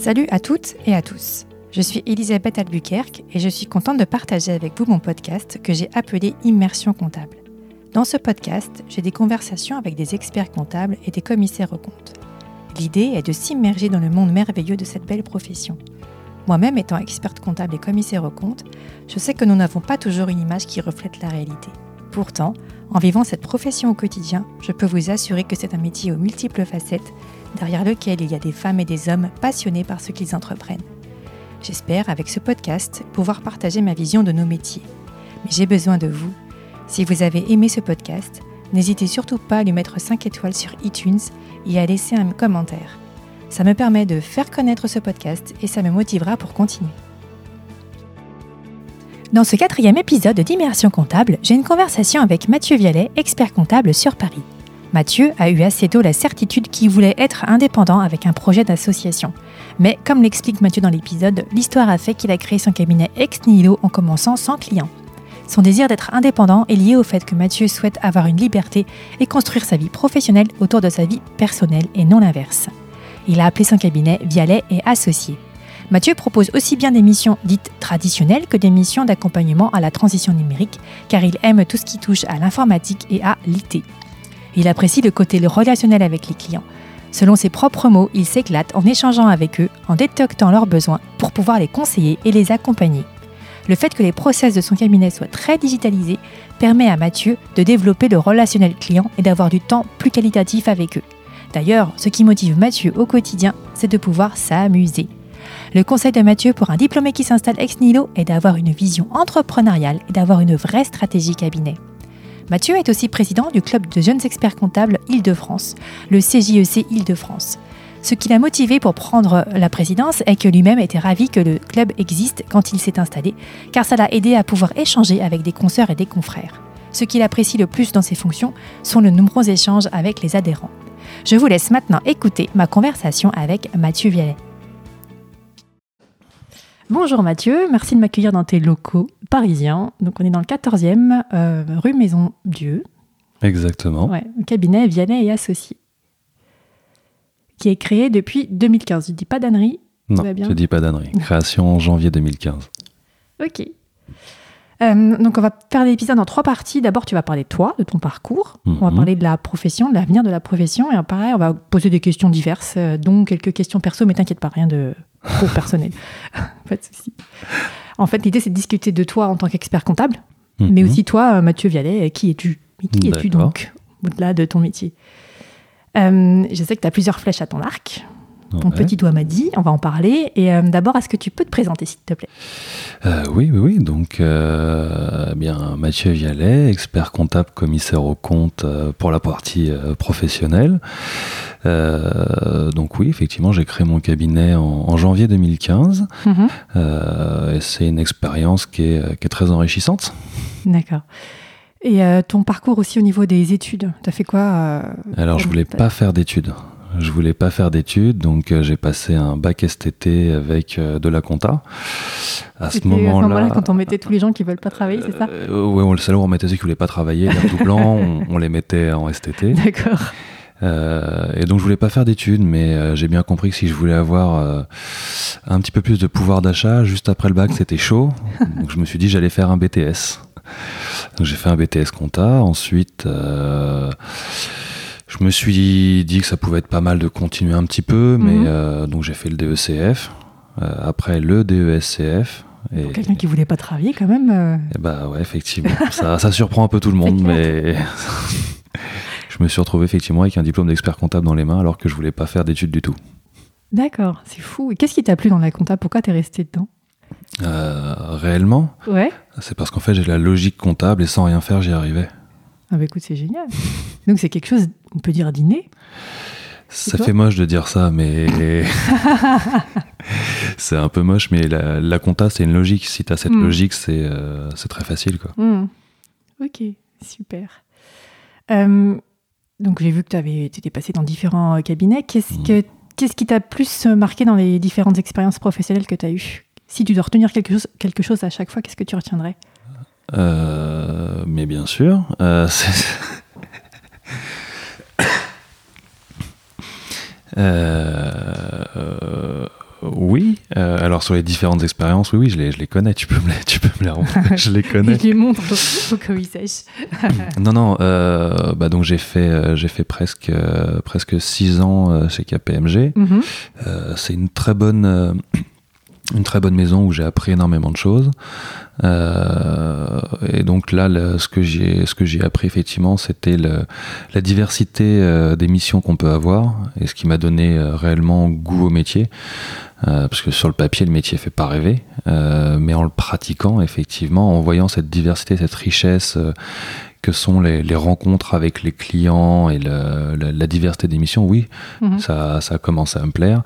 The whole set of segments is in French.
Salut à toutes et à tous. Je suis Elisabeth Albuquerque et je suis contente de partager avec vous mon podcast que j'ai appelé Immersion comptable. Dans ce podcast, j'ai des conversations avec des experts comptables et des commissaires aux comptes. L'idée est de s'immerger dans le monde merveilleux de cette belle profession. Moi-même étant experte comptable et commissaire aux comptes, je sais que nous n'avons pas toujours une image qui reflète la réalité. Pourtant, en vivant cette profession au quotidien, je peux vous assurer que c'est un métier aux multiples facettes, derrière lequel il y a des femmes et des hommes passionnés par ce qu'ils entreprennent. J'espère, avec ce podcast, pouvoir partager ma vision de nos métiers. Mais j'ai besoin de vous. Si vous avez aimé ce podcast, n'hésitez surtout pas à lui mettre 5 étoiles sur iTunes et à laisser un commentaire. Ça me permet de faire connaître ce podcast et ça me motivera pour continuer. Dans ce quatrième épisode d'Immersion comptable, j'ai une conversation avec Mathieu Vialet, expert comptable sur Paris. Mathieu a eu assez tôt la certitude qu'il voulait être indépendant avec un projet d'association. Mais comme l'explique Mathieu dans l'épisode, l'histoire a fait qu'il a créé son cabinet ex nihilo en commençant sans client. Son désir d'être indépendant est lié au fait que Mathieu souhaite avoir une liberté et construire sa vie professionnelle autour de sa vie personnelle et non l'inverse. Il a appelé son cabinet Vialet et Associés. Mathieu propose aussi bien des missions dites traditionnelles que des missions d'accompagnement à la transition numérique, car il aime tout ce qui touche à l'informatique et à l'IT. Il apprécie le côté relationnel avec les clients. Selon ses propres mots, il s'éclate en échangeant avec eux, en détectant leurs besoins pour pouvoir les conseiller et les accompagner. Le fait que les process de son cabinet soient très digitalisés permet à Mathieu de développer le relationnel client et d'avoir du temps plus qualitatif avec eux. D'ailleurs, ce qui motive Mathieu au quotidien, c'est de pouvoir s'amuser. Le conseil de Mathieu pour un diplômé qui s'installe ex nihilo est d'avoir une vision entrepreneuriale et d'avoir une vraie stratégie cabinet. Mathieu est aussi président du club de jeunes experts comptables Île-de-France, le CJEC Île-de-France. Ce qui l'a motivé pour prendre la présidence est que lui-même était ravi que le club existe quand il s'est installé, car ça l'a aidé à pouvoir échanger avec des consoeurs et des confrères. Ce qu'il apprécie le plus dans ses fonctions sont les nombreux échanges avec les adhérents. Je vous laisse maintenant écouter ma conversation avec Mathieu Vialet. Bonjour Mathieu, merci de m'accueillir dans tes locaux parisiens. Donc on est dans le 14e, euh, rue Maison Dieu. Exactement. Ouais, cabinet Vianney et Associés. Qui est créé depuis 2015. Je dis pas d'annerie Non, je dis pas d'annerie. Création en janvier 2015. Ok. Euh, donc on va faire l'épisode en trois parties. D'abord, tu vas parler de toi, de ton parcours. On va Mhm. parler de la profession, de l'avenir de la profession. Et pareil, on va poser des questions diverses, euh, dont quelques questions perso, mais t'inquiète pas, rien de trop personnel. pas de souci. En fait, l'idée, c'est de discuter de toi en tant qu'expert comptable, mais Mhm. aussi toi, euh, Mathieu Vialet, euh, qui es-tu? Mais Qui es-tu donc, au-delà de ton métier? Euh, Je sais que tu as plusieurs flèches à ton arc. Ton Ouais. petit doigt m'a dit, on va en parler. Et euh, d'abord, est-ce que tu peux te présenter, s'il te plaît? Euh, oui, oui, oui. Donc, euh, bien, Mathieu Vialet, expert comptable, commissaire au compte pour la partie professionnelle. Donc oui, effectivement, j'ai créé mon cabinet en, en janvier 2015. Mhm. Et c'est une expérience qui est, qui est très enrichissante. D'accord. Et ton parcours aussi au niveau des études, tu as fait quoi Alors, je voulais pas faire d'études. Je voulais pas faire d'études, donc euh, j'ai passé un bac STT avec euh, de la compta. À ce moment-là, moment-là quand on mettait tous les gens qui veulent pas travailler, c'est ça? Euh, ouais, on le salaud, on mettait ceux qui voulaient pas travailler, les redoublants, on, on les mettait en STT. D'accord. Euh, et donc je voulais pas faire d'études, mais euh, j'ai bien compris que si je voulais avoir euh, un petit peu plus de pouvoir d'achat, juste après le bac, c'était chaud. donc je me suis dit j'allais faire un BTS. Donc j'ai fait un BTS compta. Ensuite, euh, je me suis dit que ça pouvait être pas mal de continuer un petit peu, mais Mhm. euh, donc j'ai fait le DECF. euh, après le DESCF. Et, Pour quelqu'un qui voulait pas travailler, quand même. euh, et bah ouais, effectivement. ça, ça surprend un peu tout le monde, mais je me suis retrouvé effectivement avec un diplôme d'expert comptable dans les mains alors que je voulais pas faire d'études du tout. D'accord, c'est fou. Et qu'est-ce qui t'a plu dans la compta? Pourquoi t'es resté dedans? Euh, réellement, Ouais. c'est parce qu'en fait j'ai la logique comptable et sans rien faire j'y arrivais. Ah bah écoute, c'est génial. Donc c'est quelque chose, on peut dire d'inné. Ça fait moche de dire ça, mais c'est un peu moche, mais la, la compta c'est une logique. Si tu as cette Mm. logique, c'est euh, c'est très facile. Quoi. Hmm. Ok, super. Euh, donc j'ai vu que tu étais passé dans différents euh, cabinets. Qu'est-ce Mhm. que qu'est-ce qui t'a plus marqué dans les différentes expériences professionnelles que tu as eues? Si tu dois retenir quelque chose, quelque chose à chaque fois, qu'est-ce que tu retiendrais? Euh, mais bien sûr, euh, Euh, euh, oui. Euh, alors sur les différentes expériences, oui, oui, je les, je les connais. Tu peux me les, tu peux me les je les connais. Lui montre il sèche. non, non. Euh, bah donc j'ai fait, j'ai fait presque, presque six ans chez KPMG. Mhm. C'est une très bonne, une très bonne maison où j'ai appris énormément de choses. Euh, et donc là, le- ce que j'ai, ce que j'ai appris effectivement, c'était le- la diversité euh, des missions qu'on peut avoir et ce qui m'a donné euh, réellement goût au métier. Euh, parce que sur le papier, le métier fait pas rêver, euh, mais en le pratiquant, effectivement, en voyant cette diversité, cette richesse que sont les, les rencontres avec les clients et le- la, la diversité des missions, oui, Mhm. ça, ça a commencé à me plaire.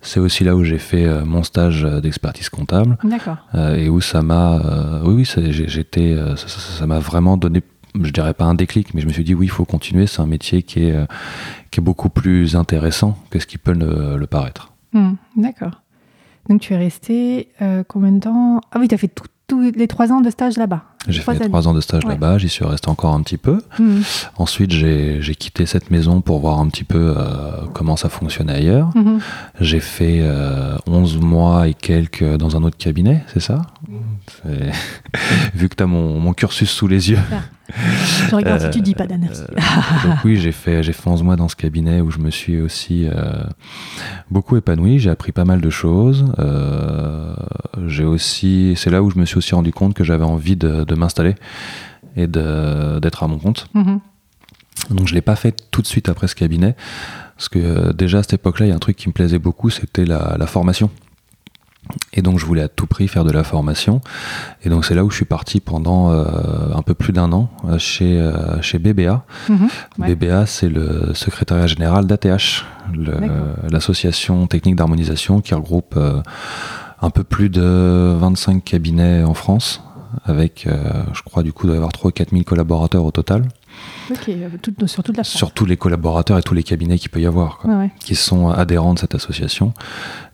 C'est aussi là où j'ai fait euh, mon stage euh, d'expertise comptable D'accord. euh, et où ça m'a, oui, oui, j'étais, ça- m'a vraiment donné, je dirais pas un déclic, mais je me suis dit oui, il faut continuer. C'est un métier qui est, qui est beaucoup plus intéressant que ce qui peut le, le paraître. Mhm. D'accord. Donc tu es resté euh, combien de temps? Ah oui, tu as fait tous les trois ans de stage là-bas? J'ai fait années. trois ans de stage Ouais. là-bas, j'y suis resté encore un petit peu. Mhm. Ensuite, j'ai quitté cette maison pour voir un petit peu euh, comment ça fonctionnait ailleurs. Mhm. J'ai fait euh, 11 mois et quelques dans un autre cabinet, c'est ça? Vu que tu as mon, mon cursus sous les yeux. Je regarde si Euh, tu dis pas d'Anna. Euh, donc oui, j'ai fait, j'ai fait 11 mois dans ce cabinet où je me suis aussi euh, beaucoup épanoui. J'ai appris pas mal de choses. Euh, j'ai aussi, c'est là où je me suis aussi rendu compte que j'avais envie de, de m'installer et d'être à mon compte. Mhm. Donc je l'ai pas fait tout de suite après ce cabinet, parce que euh, déjà à cette époque-là, il y a un truc qui me plaisait beaucoup, c'était la, la formation. Et donc je voulais à tout prix faire de la formation. Et donc c'est là où je suis parti pendant euh, un peu plus d'un an euh, chez, euh, chez BBA. Mhm. Ouais. BBA, c'est le secrétariat général d'ATH, l'association technique d'harmonisation qui regroupe un peu plus de 25 cabinets en France, avec, euh, je crois, du coup, il doit y avoir 3 ou 4 000 collaborateurs au total, Ok, euh, tout- sur toute la France. sur tous les collaborateurs et tous les cabinets qu'il peut y avoir, quoi, Ouais, ouais. qui sont adhérents de cette association.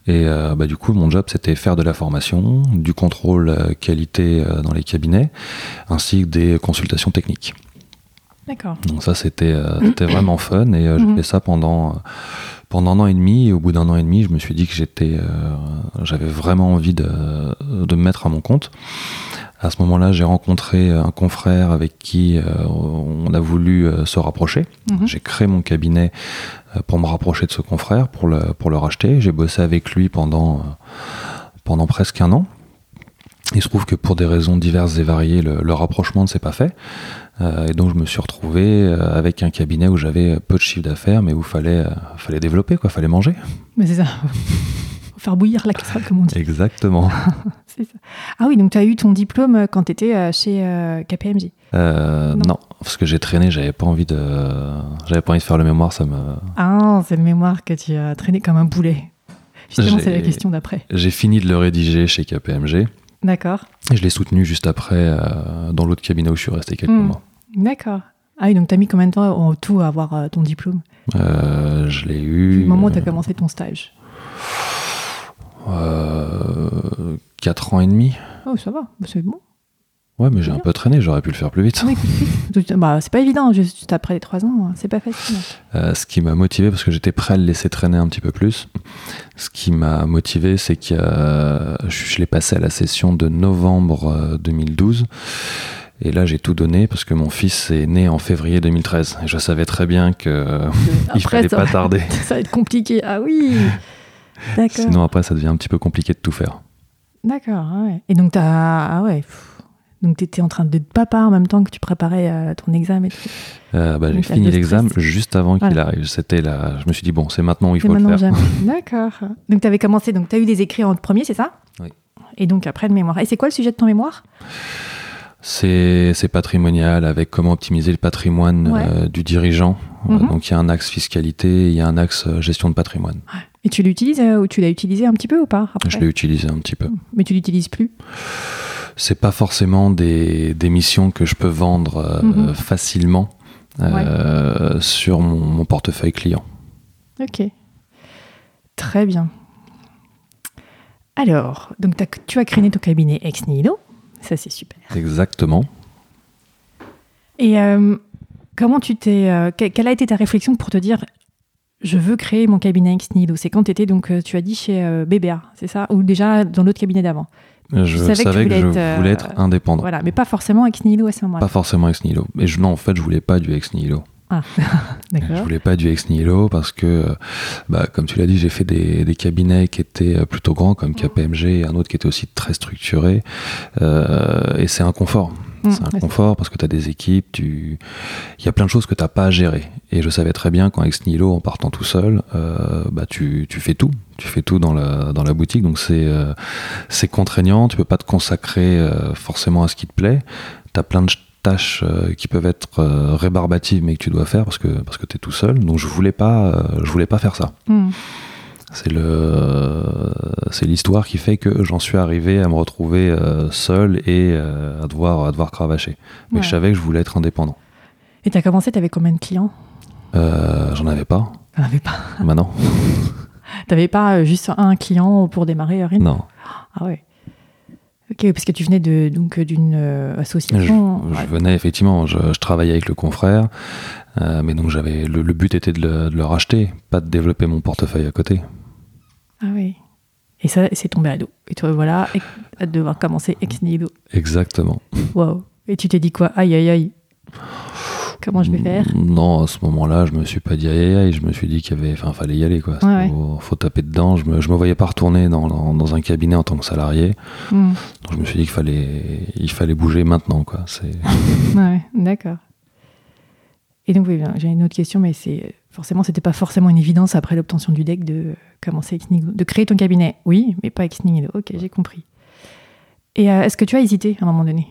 Et euh, bah, du coup, mon job, c'était faire de la formation, du contrôle euh, qualité euh, dans les cabinets, ainsi que des consultations techniques. D'accord. Donc ça, c'était euh, vraiment fun et euh, j'ai Mhm. fait ça pendant, euh, pendant un an et demi. Et au bout d'un an et demi, je me suis dit que j'étais, euh, j'avais vraiment envie de, de me mettre à mon compte. À ce moment-là, j'ai rencontré un confrère avec qui euh, on a voulu euh, se rapprocher. Mhm. J'ai créé mon cabinet pour me rapprocher de ce confrère, pour le, pour le racheter. J'ai bossé avec lui pendant, pendant presque un an. Il se trouve que pour des raisons diverses et variées, le, le rapprochement ne s'est pas fait. Euh, et donc je me suis retrouvé euh, avec un cabinet où j'avais peu de chiffre d'affaires, mais où il fallait, euh, fallait développer, quoi, fallait manger. Mais c'est ça. Faire bouillir la casserole, comme on dit. Exactement. Ça. Ah oui, donc tu as eu ton diplôme quand tu étais chez KPMG. Euh, Non. non. parce que j'ai traîné, j'avais pas envie de, j'avais pas envie de faire le mémoire, ça me. Ah, c'est le mémoire que tu as traîné comme un boulet. Justement, c'est la question d'après. J'ai fini de le rédiger chez KPMG. D'accord. Et je l'ai soutenu juste après euh, dans l'autre cabinet où je suis resté quelques Hmm. mois. D'accord. Ah oui, donc tu as mis combien de temps en tout à avoir euh, ton diplôme? Euh, je l'ai eu. le moment où tu as commencé ton stage euh, 4 ans et demi. Oh, ça va, bah, c'est bon. Ouais, mais j'ai un peu traîné, j'aurais pu le faire plus vite. Ah bah, c'est pas évident, juste après les trois ans, hein, c'est pas facile. Euh, ce qui m'a motivé, parce que j'étais prêt à le laisser traîner un petit peu plus, ce qui m'a motivé, c'est que euh, je, l'ai passé à la session de novembre euh, 2012. Et là, j'ai tout donné parce que mon fils est né en février 2013. Et je savais très bien que euh, il fallait ça, pas tarder. ça va être compliqué. Ah oui D'accord. Sinon, après, ça devient un petit peu compliqué de tout faire. D'accord, ah ouais. Et donc, t'as. Ah ouais. pff. Donc, t'étais en train de papa en même temps que tu préparais euh, ton examen. Euh, bah, j'ai fini le l'examen juste avant qu'il Voilà. arrive. C'était là. Je me suis dit bon, c'est maintenant où il faut le faire. D'accord. Donc, tu avais commencé, donc tu as eu des écrits en premier, c'est ça? Oui. Et donc, après, le mémoire. Et c'est quoi le sujet de ton mémoire? C'est patrimonial avec comment optimiser le patrimoine Ouais. euh, du dirigeant. Mhm. donc il y a un axe fiscalité, il y a un axe gestion de patrimoine. Et tu l'utilises euh, ou tu l'as utilisé un petit peu ou pas après? Je l'ai utilisé un petit peu. Mais tu l'utilises plus? C'est pas forcément des, des missions que je peux vendre euh, Mhm. facilement euh, sur mon, mon portefeuille client. Ok. Très bien. Alors, donc tu as créé ton cabinet ex nihilo. Ça, c'est super. Exactement. Et euh, comment tu t'es. que- quelle a été ta réflexion pour te dire je veux créer mon cabinet ex nihilo? C'est quand tu étais, donc, tu as dit chez BBA, c'est ça? Ou déjà dans l'autre cabinet d'avant? Je savais, que, je voulais être euh, indépendant. Voilà, mais pas forcément ex nihilo à ce moment-là. Pas forcément ex nihilo. Mais je, non, en fait, je voulais pas du ex nihilo. Ah. Je voulais pas du ex nihilo parce que, bah, comme tu l'as dit, j'ai fait des, des, cabinets qui étaient plutôt grands, comme KPMG, et un autre qui était aussi très structuré. Euh, et c'est un confort. C'est un confort parce que tu as des équipes, tu... il y a plein de choses que tu n'as pas à gérer. Et je savais très bien qu'en ex nihilo, en partant tout seul, euh, bah, tu, tu, fais tout. Tu fais tout dans la, dans la boutique. Donc c'est euh, c'est contraignant. Tu peux pas te consacrer euh, forcément à ce qui te plaît. Tu as plein de tâches qui peuvent être rébarbatives mais que tu dois faire parce que, parce que tu es tout seul. Donc je voulais pas, je voulais pas faire ça. Mm. C'est le, c'est l'histoire qui fait que j'en suis arrivé à me retrouver euh, seul et euh, à devoir, à devoir cravacher. Mais Ouais. je savais que je voulais être indépendant. Et tu as commencé, tu avais combien de clients? Euh, j'en avais pas. T'en avais pas. Maintenant, T'avais pas juste un client pour démarrer, rien non. Ah ouais. Ok, parce que tu venais de donc d'une Je, association. je venais effectivement, je, je travaillais avec le confrère, euh, mais donc j'avais le, le but était de le, de le racheter, pas de développer mon portefeuille à côté. Ah oui. Et ça, c'est tombé à l'eau. Et toi, voilà, à devoir commencer ex nihilo. Exactement. Waouh. Et tu t'es dit quoi? Aïe, aïe, aïe. Comment je vais faire? Non, à ce moment-là, je me suis pas dit aïe aïe aïe, je me suis dit qu'il y avait, enfin, fallait y aller quoi. Ouais, faut, faut taper dedans. Je me, je me voyais pas retourner dans, dans, dans un cabinet en tant que salarié, Hmm. donc je me suis dit qu'il fallait, il fallait bouger maintenant quoi. C'est Ouais, d'accord. Et donc, oui, j'ai une autre question, mais c'est forcément, c'était pas forcément une évidence après l'obtention du deck de commencer ex nihilo. De créer ton cabinet, oui, mais pas ex nihilo. Ok, j'ai compris. Et euh, est-ce que tu as hésité à un moment donné?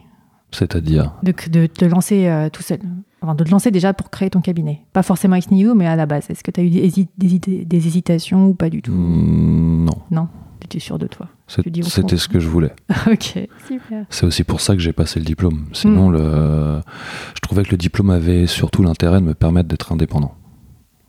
C'est-à-dire, de, de te lancer euh, tout seul Enfin, de te lancer déjà pour créer ton cabinet Pas forcément ex nihilo, mais à la base. Est-ce que tu as eu des, hésitations ou pas du tout? Mm, non, Non, tu étais sûr de toi? C'était ce que je voulais. ok, super. C'est aussi pour ça que j'ai passé le diplôme. Sinon, Mm. le, je trouvais que le diplôme avait surtout l'intérêt de me permettre d'être indépendant.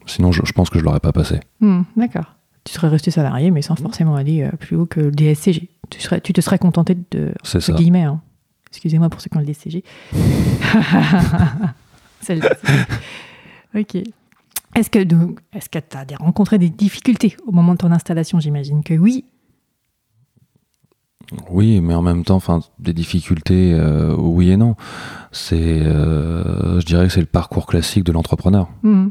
Sinon, je, je pense que je l'aurais pas passé. Hmm, D'accord. Tu serais resté salarié, mais sans forcément aller euh, plus haut que le DSCG. Tu, serais, tu te serais contenté de. C'est ça. guillemets, hein. Excusez-moi pour ceux qui ont le DSCG. C'est le DSCG. Ok. Est-ce que tu as rencontré des difficultés au moment de ton installation? J'imagine que oui. Oui, mais en même temps, enfin, des difficultés, euh, oui et non. C'est, euh, je dirais que c'est le parcours classique de l'entrepreneur. Hmm.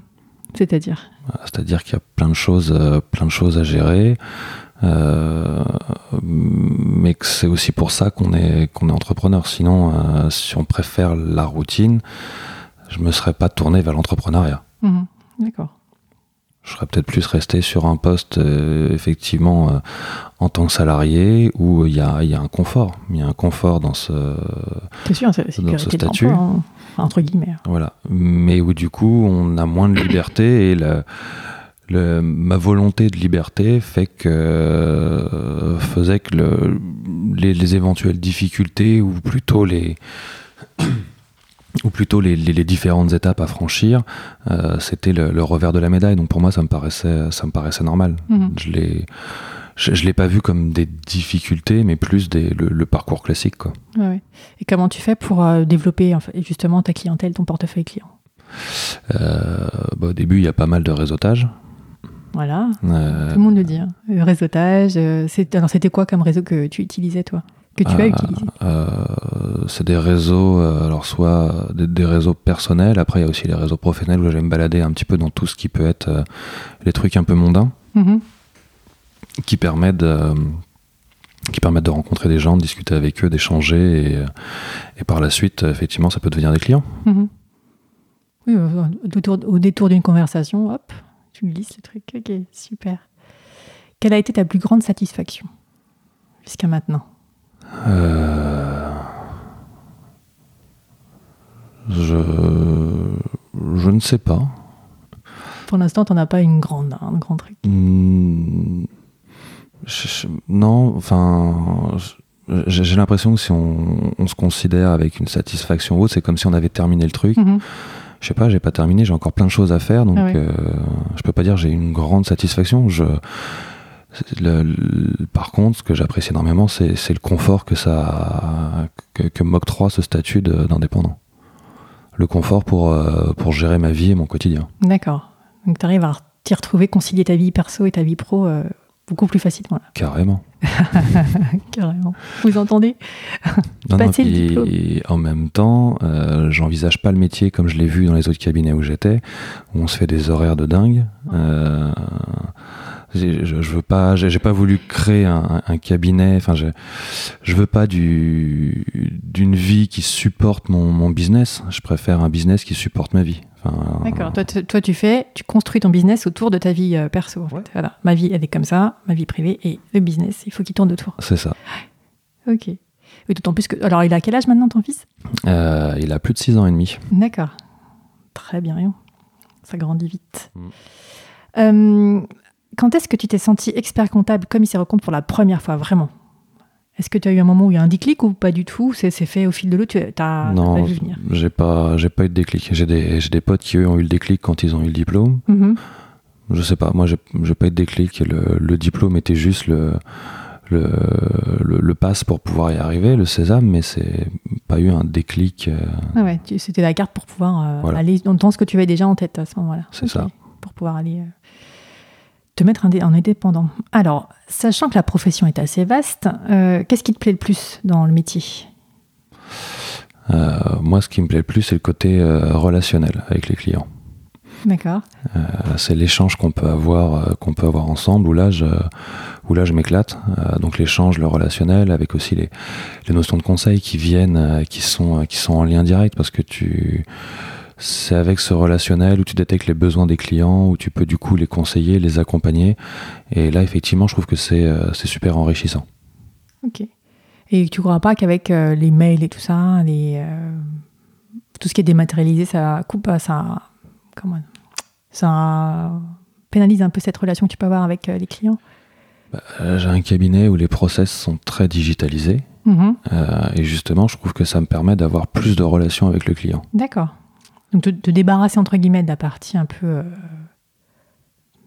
C'est-à-dire C'est-à-dire qu'il y a plein de choses, euh, plein de choses à gérer, euh, mais que c'est aussi pour ça qu'on est qu'on est entrepreneur. Sinon, euh, si on préfère la routine, je me serais pas tourné vers l'entrepreneuriat. Mhm. D'accord. Je serais peut-être plus resté sur un poste euh, effectivement en tant que salarié où il y a, il y a un confort. Il y a un confort dans ce sûr, Dans statut. hein. Entre guillemets. Voilà. Mais où du coup, on a moins de liberté et le, le- ma volonté de liberté fait que euh, faisait que le- les, les éventuelles difficultés ou plutôt les ou plutôt les, les- les différentes étapes à franchir, euh, c'était le, revers de la médaille. Donc pour moi, ça me paraissait, ça me paraissait normal. Mhm. Je l'ai, je, je l'ai pas vu comme des difficultés, mais plus des, le, le parcours classique. Quoi. Ouais, ouais. Et comment tu fais pour euh, développer en fait, justement ta clientèle, ton portefeuille client? Euh, bah, au début, il y a pas mal de réseautage. Voilà, Euh, tout le monde le dit. hein. Le réseautage, alors c'était quoi comme réseau que tu utilisais toi? Que tu as utilisé? c'est des réseaux, alors soit des, des réseaux personnels, après il y a aussi les réseaux professionnels où je vais me balader un petit peu dans tout ce qui peut être les trucs un peu mondains, Mhm. Qui permettent de, qui permettent de rencontrer des gens, de discuter avec eux, d'échanger, et, euh, et par la suite, euh, effectivement, ça peut devenir des clients. Mhm. Oui, au détour, d'une conversation, hop, tu glisses le truc. Ok, super. Quelle a été ta plus grande satisfaction jusqu'à maintenant? Euh, je, je ne sais pas. Pour l'instant, t'en as pas une grande, un grand truc. Hmm, je- je- non, enfin, j'ai l'impression que si on, on se considère avec une satisfaction haute, c'est comme si on avait terminé le truc. Mhm. Je sais pas, j'ai pas terminé, j'ai encore plein de choses à faire, donc Ah ouais. euh, je peux pas dire j'ai une grande satisfaction. Je, c'est le- le- par contre, ce que j'apprécie énormément, c'est le confort que ça que, que m'octroie ce statut d'indépendant. Le confort pour, euh, pour gérer ma vie et mon quotidien. D'accord. Donc tu arrives à t'y retrouver, concilier ta vie perso et ta vie pro euh, beaucoup plus facilement. là. Carrément. Carrément. Vous entendez Non, non, diplôme. en même temps, euh, j'envisage pas le métier comme je l'ai vu dans les autres cabinets où j'étais, où on se fait des horaires de dingue. Euh, je, je veux pas, j'ai pas voulu créer un, un cabinet. Enfin, je, je veux pas du d'une vie qui supporte mon, mon business. Je préfère un business qui supporte ma vie. Enfin, D'accord. Toi, tu- toi, tu fais, tu construis ton business autour de ta vie euh, perso. en fait. Ouais. Voilà. Ma vie, elle est comme ça, ma vie privée et le business, il faut qu'il tourne autour. C'est ça. Ok. Et d'autant plus que. Alors, il a quel âge maintenant, ton fils? Euh, il a plus de 6 ans et demi. D'accord. Très bien. Ça grandit vite. Mm. Euh, quand est-ce que tu t'es senti expert comptable commissaire au compte pour la première fois, vraiment? Est-ce que tu as eu un moment où il y a un déclic ou pas du tout? C'est fait au fil de l'eau, tu as, non, pas vu venir? j'ai pas, j'ai pas eu de déclic. J'ai des, des potes qui eux ont eu le déclic quand ils ont eu le diplôme. Mhm. Je sais pas, moi j'ai pas eu de déclic. Le, le diplôme était juste le, le, le, le pass pour pouvoir y arriver, le sésame, mais c'est pas eu un déclic. euh, Ah ouais, c'était la carte pour pouvoir euh, Voilà. aller dans ce que tu avais déjà en tête à ce moment-là. C'est ça. Pour pouvoir aller euh, te mettre en indépendant. Alors, sachant que la profession est assez vaste, euh, qu'est-ce qui te plaît le plus dans le métier? Euh, moi, ce qui me plaît le plus, c'est le côté euh, relationnel avec les clients. D'accord. C'est l'échange qu'on peut avoir, qu'on peut avoir ensemble. Où là, je, où là, je m'éclate. Donc l'échange, le relationnel, avec aussi les, les notions de conseil qui viennent, qui sont, qui sont en lien direct, parce que tu, c'est avec ce relationnel où tu détectes les besoins des clients, où tu peux du coup les conseiller, les accompagner. Et là, effectivement, je trouve que c'est, euh, super enrichissant. Ok. Et tu crois pas qu'avec euh, les mails et tout ça, les, euh, tout ce qui est dématérialisé, ça coupe, ça, comment, ça pénalise un peu cette relation que tu peux avoir avec euh, les clients? Euh, j'ai un cabinet où les process sont très digitalisés. Mhm. euh, et justement, je trouve que ça me permet d'avoir plus de relations avec le client. D'accord. Donc te, te débarrasser entre guillemets de la partie un peu euh,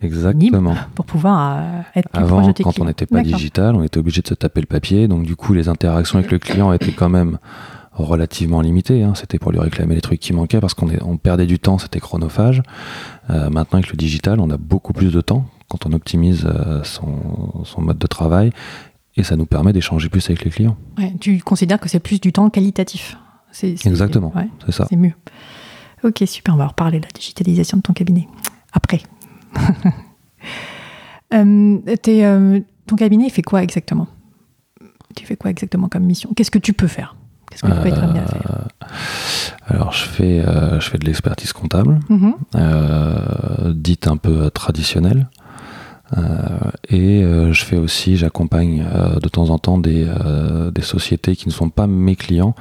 Exactement. pour pouvoir euh, être plus proche Avant, de tes quand on n'était pas digital, on était obligé de se taper le papier. Donc, du coup, les interactions avec le client étaient quand même relativement limitées. hein. C'était pour lui réclamer les trucs qui manquaient parce qu'on est- on perdait du temps, c'était chronophage. Euh, maintenant, avec le digital, on a beaucoup plus de temps quand on optimise euh, son, son mode de travail et ça nous permet d'échanger plus avec les clients. Ouais, tu considères que c'est plus du temps qualitatif C'est- c'est- Exactement. ouais, C'est ça. c'est mieux. Ok, super. On va reparler de la digitalisation de ton cabinet après. Euh, euh, ton cabinet, fait quoi exactement? Tu fais quoi exactement comme mission? Qu'est-ce que tu peux faire? Qu'est-ce que tu peux être amené à faire? Euh, alors, je fais, euh, je fais de l'expertise comptable. Mhm. euh, dite un peu traditionnelle. Euh, et euh, je fais aussi, j'accompagne euh, de temps en temps des, des sociétés qui ne sont pas mes clients,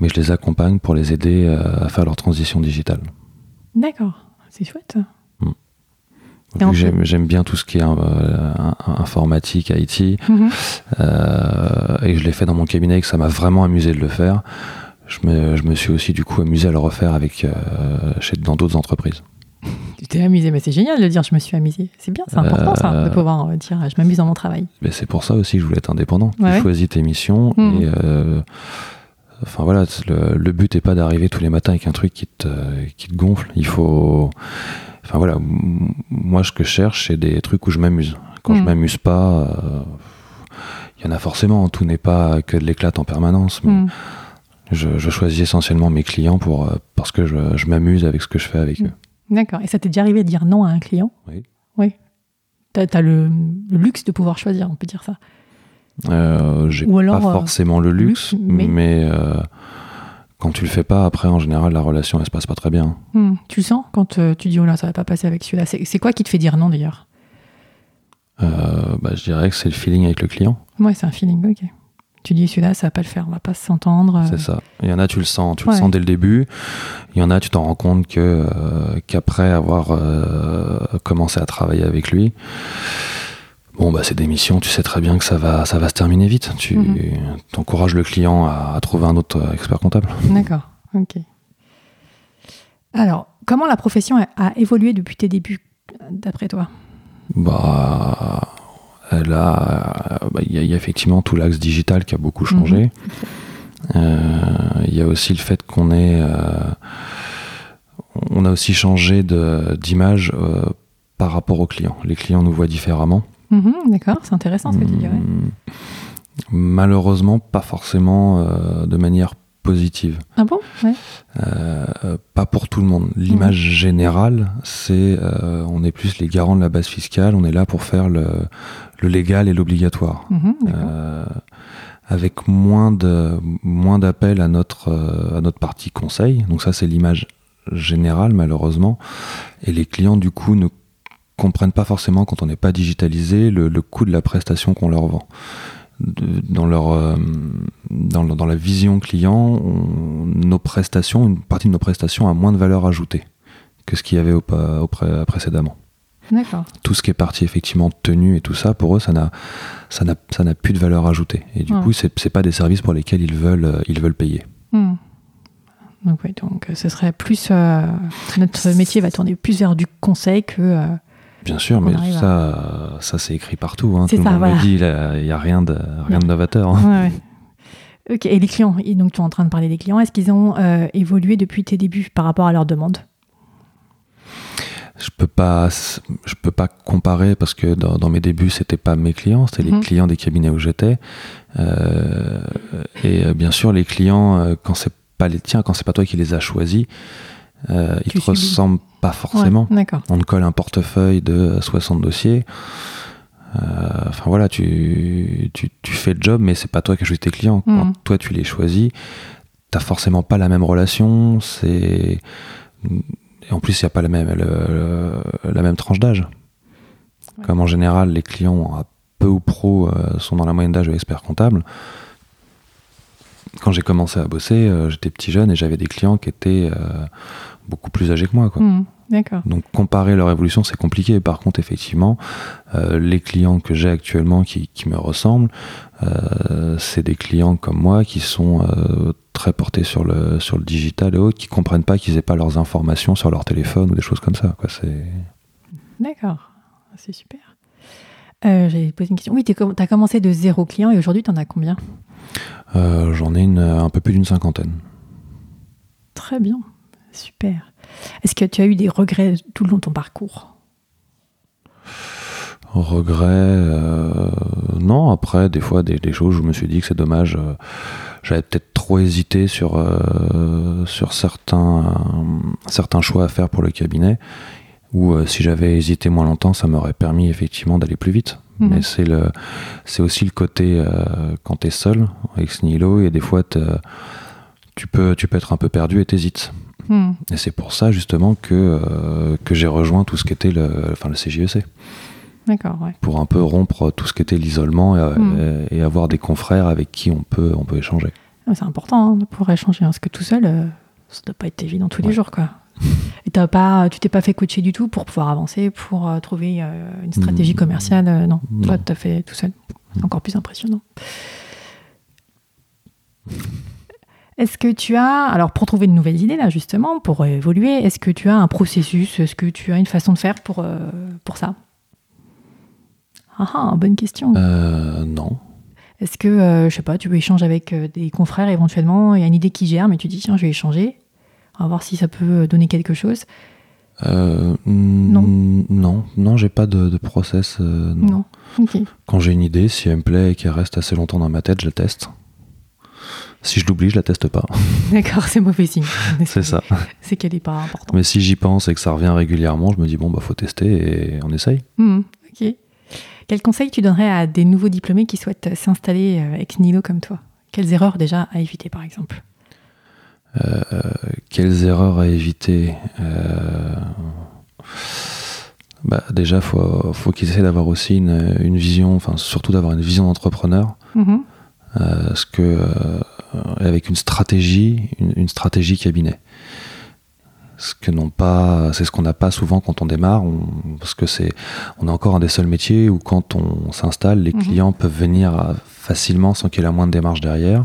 mais je les accompagne pour les aider à faire leur transition digitale. D'accord, c'est chouette. Fait- J'aime j'aime bien tout ce qui est euh, informatique, IT, Mhm. euh, et je l'ai fait dans mon cabinet et que ça m'a vraiment amusé de le faire. Je me, je me suis aussi du coup amusé à le refaire avec, euh, chez, dans d'autres entreprises. T'es amusé, mais c'est génial de dire, je me suis amusé. C'est bien, c'est important ça, Euh, de pouvoir euh, dire, je m'amuse dans mon travail. Mais c'est pour ça aussi que je voulais être indépendant. Ouais. Tu choisis tes missions Mhm. et euh, enfin voilà, le, le but est pas d'arriver tous les matins avec un truc qui te, qui te gonfle. Il faut, enfin voilà, moi ce que je cherche c'est des trucs où je m'amuse. Quand je Mhm. m'amuse pas, euh, il y en a forcément. Tout n'est pas que de l'éclate en permanence. Mais Mhm. je, je choisis essentiellement mes clients pour euh, parce que je, je m'amuse avec ce que je fais avec Mhm. eux. D'accord. Et ça t'est déjà arrivé de dire non à un client? Oui. Oui. T'as as le, le luxe de pouvoir choisir, on peut dire ça. Euh, J'ai pas euh, forcément le luxe, luxe, mais- mais, euh, quand tu le fais pas, après en général la relation elle se passe pas très bien. Hmm. Tu le sens quand euh, tu dis oh là ça va pas passer avec celui-là? C'est quoi qui te fait dire non d'ailleurs? Bah, je dirais que c'est le feeling avec le client, Ouais, c'est un feeling. Ok. Tu dis celui-là ça va pas le faire, on va pas s'entendre. euh. c'est ça. Il y en a tu le sens, tu Ouais. le sens dès le début. Il y en a tu t'en rends compte que euh, qu'après avoir euh, commencé à travailler avec lui, bon bah c'est des missions, tu sais très bien que ça va ça va se terminer vite. Tu Mhm. encourages le client à, à trouver un autre expert comptable. D'accord. Ok. Alors, comment la profession a, a évolué depuis tes débuts, d'après toi? Bah, elle a, bah, il y, a- il y a effectivement tout l'axe digital qui a beaucoup changé. Euh, Il y a aussi le fait qu'on est, euh, on a aussi changé d'image euh, par rapport aux clients. Les clients nous voient différemment. Mhm, D'accord, c'est intéressant ce que tu dis. ouais. Hum, Malheureusement, pas forcément euh, de manière positive. Ah bon? Ouais. Euh, euh, pas pour tout le monde. L'image générale, c'est euh, on est plus les garants de la base fiscale, on est là pour faire le, le légal et l'obligatoire. Mhm. Euh, avec moins de moins d'appels à notre à notre partie conseil. Donc ça c'est l'image générale malheureusement. Et les clients du coup ne comprennent pas forcément quand on n'est pas digitalisé le, le coût de la prestation qu'on leur vend. De- dans leur euh, dans, dans la vision client, on- nos prestations, une partie de nos prestations a moins de valeur ajoutée que ce qu'il y avait au, au pré- précédemment D'accord. tout ce qui est parti effectivement tenue et tout ça, pour eux, ça n'a, ça n'a, ça n'a plus de valeur ajoutée. Et du coup, c'est, c'est pas des services pour lesquels ils veulent, euh, ils veulent payer. Hmm. Donc oui, donc euh, ce serait plus euh, notre métier va tourner plus vers du conseil que euh, Bien sûr, mais à- ça, ça c'est écrit partout. Hein, C'est tout ça, le monde voilà. le dit, il n'y a rien de, rien de novateur. hein. Ouais, ouais. Ok, et les clients, et donc tu es en train de parler des clients, est-ce qu'ils ont euh, évolué depuis tes débuts par rapport à leurs demandes Je peux pas, je peux pas comparer parce que dans, dans mes débuts, c'était pas mes clients, c'était Mhm. les clients des cabinets où j'étais. Euh, et euh, bien sûr, les clients, quand c'est pas les tiens, quand c'est pas toi qui les as choisis, euh, ils te subis. ressemblent pas forcément. Ouais, on te colle un portefeuille de 60 dossiers. Euh, Enfin voilà, tu, tu, tu fais le job, mais c'est pas toi qui as choisi tes clients. Quand Mhm. toi tu les choisis, t'as forcément pas la même relation. C'est et en plus il n'y a pas la même le- la même tranche d'âge. Ouais. Comme en général les clients à peu ou pro euh, sont dans la moyenne d'âge de l'expert comptable. Quand j'ai commencé à bosser, euh, j'étais petit jeune et j'avais des clients qui étaient euh, beaucoup plus âgés que moi. Quoi. Hmm, D'accord. Donc comparer leur évolution, c'est compliqué. Par contre, effectivement, euh, les clients que j'ai actuellement qui, qui me ressemblent, c'est des clients comme moi qui sont très portés sur le, sur le digital et autres, qui comprennent pas qu'ils aient pas leurs informations sur leur téléphone ou des choses comme ça. Quoi. C'est... D'accord. C'est super. Euh, J'ai posé une question. Oui, tu as commencé de zéro client et aujourd'hui, tu en as combien? J'en ai une, un peu plus d'une cinquantaine. Très bien. Super. Est-ce que tu as eu des regrets tout le long de ton parcours? Regret, euh, non. Après, des fois, des, des choses où je me suis dit que c'est dommage. euh, j'avais peut-être trop hésité sur, euh, sur certains, certains choix à faire pour le cabinet. Ou euh, si j'avais hésité moins longtemps, ça m'aurait permis effectivement d'aller plus vite. Mhm. Mais c'est le, c'est aussi le côté euh, quand t'es seul avec ce nihilo et des fois tu peux, tu peux être un peu perdu et t'hésites. Hmm, Et c'est pour ça justement que, euh, que j'ai rejoint tout ce qu'était le, enfin, le CJEC D'accord, ouais. pour un peu rompre tout ce qu'était l'isolement et, Mm. et avoir des confrères avec qui on peut, on peut échanger. Ah, C'est important hein, de pouvoir échanger, hein, parce que tout seul, euh, ça doit pas être évident tous les jours, quoi. Et t'as pas, tu t'es pas fait coacher du tout pour pouvoir avancer, pour euh, trouver euh, une stratégie Mm. commerciale. euh, non, toi, Non. t'as fait tout seul. C'est encore plus impressionnant. Est-ce que tu as, alors pour trouver de nouvelles idées là justement, pour évoluer, est-ce que tu as un processus, est-ce que tu as une façon de faire pour, euh, pour ça? Ah ah, bonne question. Euh, non. Est-ce que, euh, je sais pas, tu veux échanger avec des confrères éventuellement, il y a une idée qui germe et tu dis tiens, je vais échanger, on va voir si ça peut donner quelque chose. Euh, Non. mm, Non, non, j'ai pas de, de process. euh, non. Non. Ok. Quand j'ai une idée, si elle me plaît et qu'elle reste assez longtemps dans ma tête, je la teste. Si je l'oublie, je la teste pas. D'accord, c'est mauvais signe. C'est ça. C'est qu'elle n'est pas importante. Mais si j'y pense et que ça revient régulièrement, je me dis bon bah faut tester et on essaye. Hmm, ok. Quel conseil tu donnerais à des nouveaux diplômés qui souhaitent s'installer euh, ex nihilo comme toi? Quelles erreurs déjà à éviter par exemple? Quelles erreurs à éviter Euh, bah, Déjà, faut, faut qu'ils essaient d'avoir aussi une, une vision, enfin surtout d'avoir une vision d'entrepreneur, Mhm. euh, que euh, avec une stratégie, une, une stratégie cabinet. Ce que n'ont pas, c'est ce qu'on n'a pas souvent quand on démarre, on- parce que c'est, on a encore un des seuls métiers où quand on s'installe, les Mhm. clients peuvent venir euh, facilement sans qu'il y ait la moindre démarche derrière.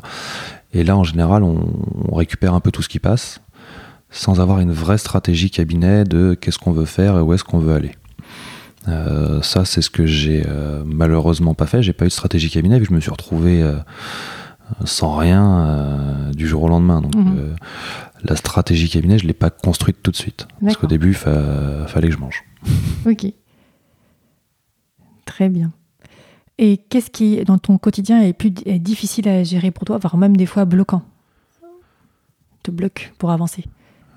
Et là, en général, on, on récupère un peu tout ce qui passe, sans avoir une vraie stratégie cabinet de qu'est-ce qu'on veut faire et où est-ce qu'on veut aller. Euh, ça, c'est ce que j'ai euh, malheureusement pas fait. J'ai pas eu de stratégie cabinet, vu que je me suis retrouvé euh, sans rien du jour au lendemain. Donc, Mhm. la stratégie cabinet, je l'ai pas construite tout de suite. Parce qu'au début, il fallait que je mange. Ok. Très bien. Et qu'est-ce qui, dans ton quotidien, est plus est difficile à gérer pour toi, voire même des fois bloquant Te bloque pour avancer?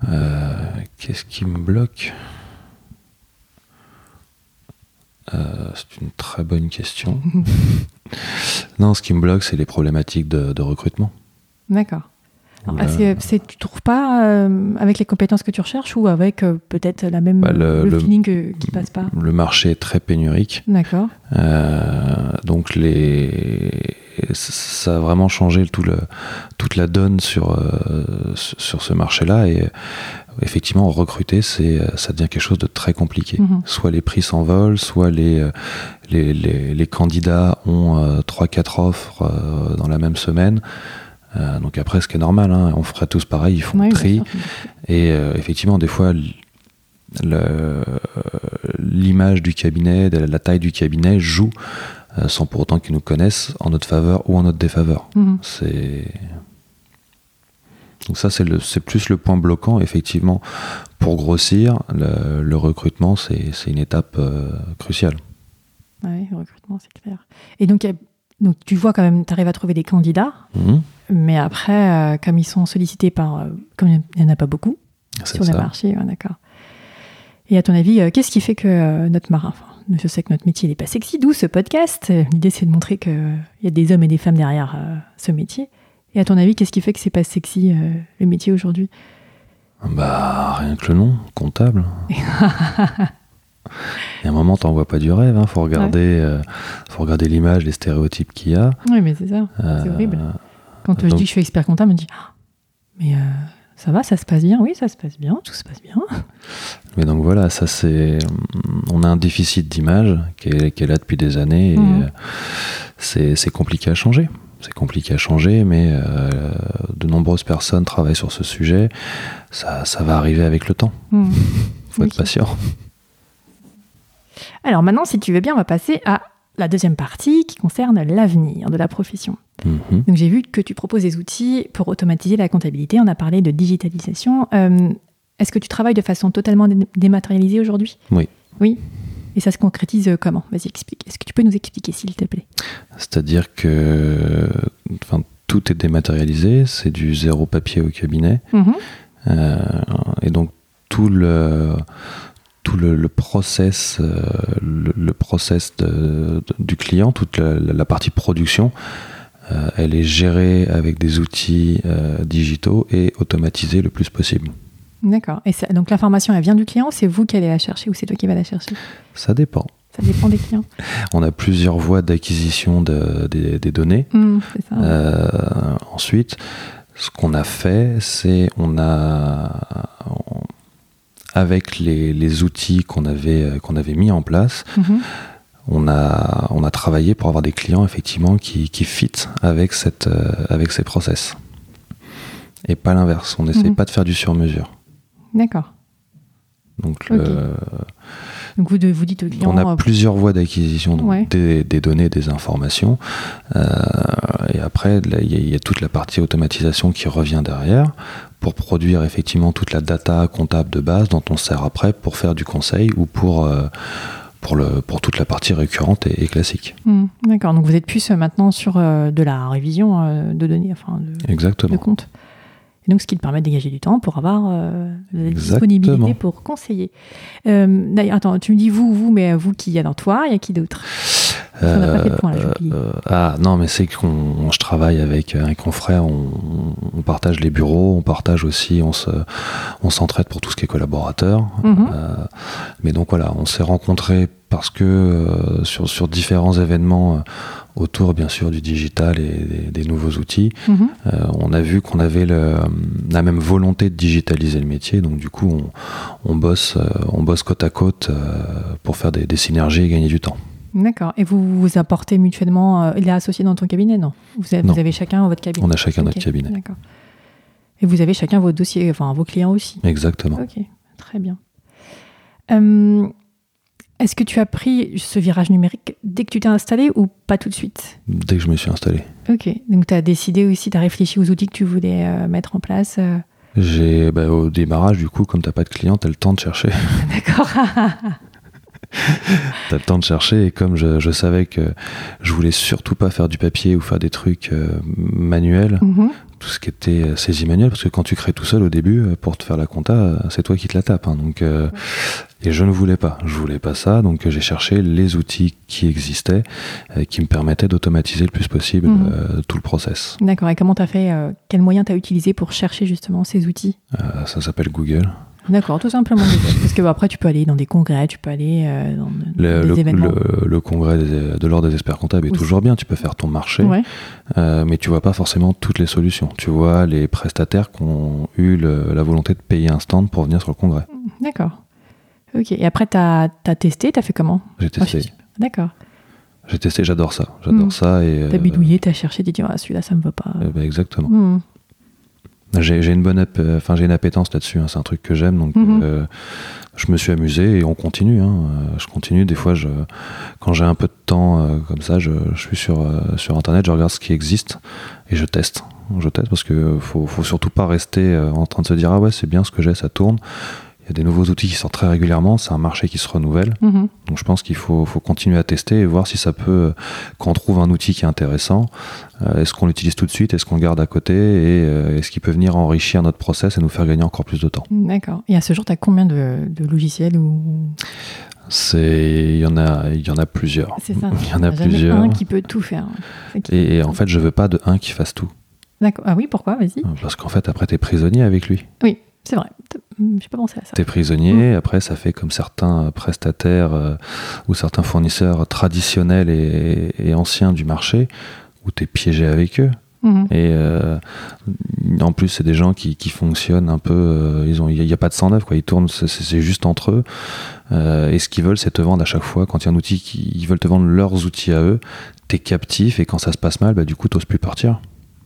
Euh, Qu'est-ce qui me bloque? Euh, C'est une très bonne question. non, ce qui me bloque, c'est les problématiques de, de recrutement. D'accord. Est-ce Voilà. que c'est, tu trouves pas euh, avec les compétences que tu recherches ou avec euh, peut-être la même Bah, le- le, feeling qui passe pas? Le marché est très pénurique. D'accord. Euh, donc les ça a vraiment changé tout le, toute la donne sur, sur ce marché-là et effectivement recruter c'est ça devient quelque chose de très compliqué. Mhm. Soit les prix s'envolent, soit les, les, les, les candidats ont 3-4 offres dans la même semaine. Euh, donc après, ce qui est normal, hein, on ferait tous pareil, ils font Oui, le tri. Et euh, effectivement, des fois, l'image du cabinet, la taille du cabinet joue, euh, sans pour autant qu'ils nous connaissent, en notre faveur ou en notre défaveur. Mhm. C'est donc ça, c'est plus le point bloquant, effectivement, pour grossir. Le, le recrutement, c'est une étape euh, cruciale. Ouais, le recrutement, c'est clair. Et donc, a- donc tu vois quand même, tu arrives à trouver des candidats, Mhm. Mais après, euh, comme ils sont sollicités par. euh, comme il n'y en a pas beaucoup C'est sur le ça. marché, ouais, d'accord. Et à ton avis, euh, qu'est-ce qui fait que notre marin. Enfin, je sais que notre métier n'est pas sexy, d'où ce podcast. L'idée, c'est de montrer qu'il y a des hommes et des femmes derrière ce métier. Et à ton avis, qu'est-ce qui fait que c'est pas sexy le métier aujourd'hui? Bah, rien que le nom, comptable. Il y a un moment, t'en vois pas du rêve. Hein. Faut regarder, euh, faut regarder l'image, les stéréotypes qu'il y a. Oui, mais c'est ça. Euh, horrible. Quand euh, je dis que je suis expert comptable, on me dit Ah, Mais euh, ça va, ça se passe bien Oui, ça se passe bien, tout se passe bien. Mais donc voilà, ça c'est, on a un déficit d'image qui est, qui est là depuis des années et Mhm. euh, c'est compliqué à changer. C'est compliqué à changer, mais euh, de nombreuses personnes travaillent sur ce sujet. Ça, ça va arriver avec le temps. Hmm. Faut être patient. Alors maintenant, si tu veux bien, on va passer à la deuxième partie qui concerne l'avenir de la profession. Mhm. Donc j'ai vu que tu proposes des outils pour automatiser la comptabilité. On a parlé de digitalisation. Euh, Est-ce que tu travailles de façon totalement dé- dématérialisée aujourd'hui? Oui. Oui? Et ça se concrétise euh, comment? Vas-y, explique. Est-ce que tu peux nous expliquer, s'il te plaît? C'est-à-dire que, enfin, tout est dématérialisé. C'est du zéro papier au cabinet. Mhm. Euh, et donc tout le tout le, le process euh, le, le process de- de- du client toute la, la partie production euh, elle est gérée avec des outils euh, digitaux et automatisée le plus possible D'accord. Et ça- donc l'information, elle vient du client c'est vous qui allez la chercher ou c'est toi qui vas la chercher? Ça dépend Ça dépend des clients. on a plusieurs voies d'acquisition de- des, des données ça. Euh, ensuite, ce qu'on a fait, c'est on a avec les, les outils qu'on avait euh, qu'on avait mis en place, Mhm. on a on a travaillé pour avoir des clients effectivement qui qui fit avec cette euh, avec ces process et pas l'inverse. On n'essaie Mhm. pas de faire du sur-mesure. D'accord. Donc le- Donc vous, de- vous dites au client. on a euh, plusieurs voies d'acquisition Ouais. des, des données, des informations. Euh, et après, y, il y a toute la partie automatisation qui revient derrière pour produire effectivement toute la data comptable de base dont on sert après pour faire du conseil ou pour, euh, pour, le, pour toute la partie récurrente et, et classique. hmm, D'accord. Donc vous êtes plus euh, maintenant sur euh, de la révision euh, de données, enfin de, de Exactement. comptes. Donc ce qui te permet de dégager du temps pour avoir euh, la disponibilité pour conseiller. Euh, D'ailleurs, attends, tu me dis vous, vous, mais vous qui y a dans toi, il y a qui d'autre? Oublié. Euh, ah non, mais c'est qu'on je travaille avec un confrère, on, on partage les bureaux, on partage aussi, on se, on s'entraide pour tout ce qui est collaborateur. Mhm. Euh, mais donc voilà, on s'est rencontrés parce que euh, sur, sur différents événements euh, autour bien sûr du digital et des, des nouveaux outils, Mhm. euh, on a vu qu'on avait le- la même volonté de digitaliser le métier. Donc du coup, on, on bosse, euh, on bosse côte à côte euh, pour faire des, des synergies et gagner du temps. D'accord. Et vous vous apportez mutuellement. euh, il est associé dans ton cabinet, non vous avez, Non. vous avez chacun votre cabinet. On a chacun notre cabinet. D'accord. Et vous avez chacun vos dossiers, enfin vos clients aussi. Exactement. Ok, très bien. Euh, Est-ce que tu as pris ce virage numérique dès que tu t'es installé ou pas tout de suite? Dès que je me suis installé. Ok, donc tu as décidé aussi, tu as réfléchi aux outils que tu voulais euh, mettre en place. euh. J'ai bah, au démarrage du coup, comme t'as pas de client, t'as le temps de chercher. D'accord. T'as le temps de chercher et comme je, je, savais que je voulais surtout pas faire du papier ou faire des trucs euh, manuels, Mhm. tout ce qui était euh, saisie manuelle, parce que quand tu crées tout seul au début euh, pour te faire la compta, c'est toi qui te la tapes. hein, donc, euh, et je ne voulais pas, je voulais pas ça, donc j'ai cherché les outils qui existaient, qui me permettaient d'automatiser le plus possible Mhm. tout le process. D'accord. Et comment t'as fait euh, Quel moyen t'as utilisé pour chercher justement ces outils? Ça s'appelle Google. D'accord, tout simplement. Parce que bah, après, tu peux aller dans des congrès, tu peux aller euh, dans, Le, des le- événements. le- le congrès des- de l'ordre des experts comptables est Oui. toujours bien, tu peux faire ton marché, Ouais. euh, mais tu vois pas forcément toutes les solutions. Tu vois les prestataires qui ont eu le- la volonté de payer un stand pour venir sur le congrès. D'accord. Ok. Et après, t'as as testé, t'as fait comment? J'ai testé, D'accord. j'ai testé, j'adore ça, j'adore Mm. ça et T'as euh, bidouillé, t'as cherché, t'as dit ah, celui-là, ça me va pas. euh, bah, exactement. Hmm. J'ai j'ai une bonne, app- euh, enfin j'ai une appétence là-dessus. hein, c'est un truc que j'aime, donc Mhm. euh, je me suis amusé et on continue. hein, euh, je continue. Des fois, je, quand j'ai un peu de temps euh, comme ça, je, je suis sur euh, sur internet, je regarde ce qui existe et je teste. Je teste parce que faut, faut surtout pas rester euh, en train de se dire ah ouais c'est bien ce que j'ai, ça tourne. Y a des nouveaux outils qui sortent très régulièrement. C'est un marché qui se renouvelle. Mhm. Donc je pense qu'il faut, faut continuer à tester et voir si ça peut, euh, quand on trouve un outil qui est intéressant, euh, est-ce qu'on l'utilise tout de suite, est-ce qu'on le garde à côté et euh, est-ce qu'il peut venir enrichir notre process et nous faire gagner encore plus de temps. D'accord. Et à ce jour, t'as combien de, de logiciels ou C'est, il y en a, il y en a plusieurs. C'est ça. Il y en a plusieurs. un qui peut tout faire. Qui- Et, et en fait, je veux pas de un qui fasse tout, D'accord. Ah oui, pourquoi? Vas-y. parce qu'en fait après t'es prisonnier avec lui. Oui, c'est vrai. J'ai pas pensé à ça. T'es prisonnier. Après, ça fait comme certains prestataires euh, ou certains fournisseurs traditionnels et, et anciens du marché où t'es piégé avec eux. Mhm. Et euh, en plus, c'est des gens qui, qui fonctionnent un peu. euh, ils ont, il n'y a, pas de sang neuf, quoi. Ils tournent, c'est- juste entre eux. Euh, et ce qu'ils veulent, c'est te vendre à chaque fois. Quand il y a un outil, ils veulent te vendre leurs outils à eux. T'es captif et quand ça se passe mal, bah, du coup, t'oses plus partir.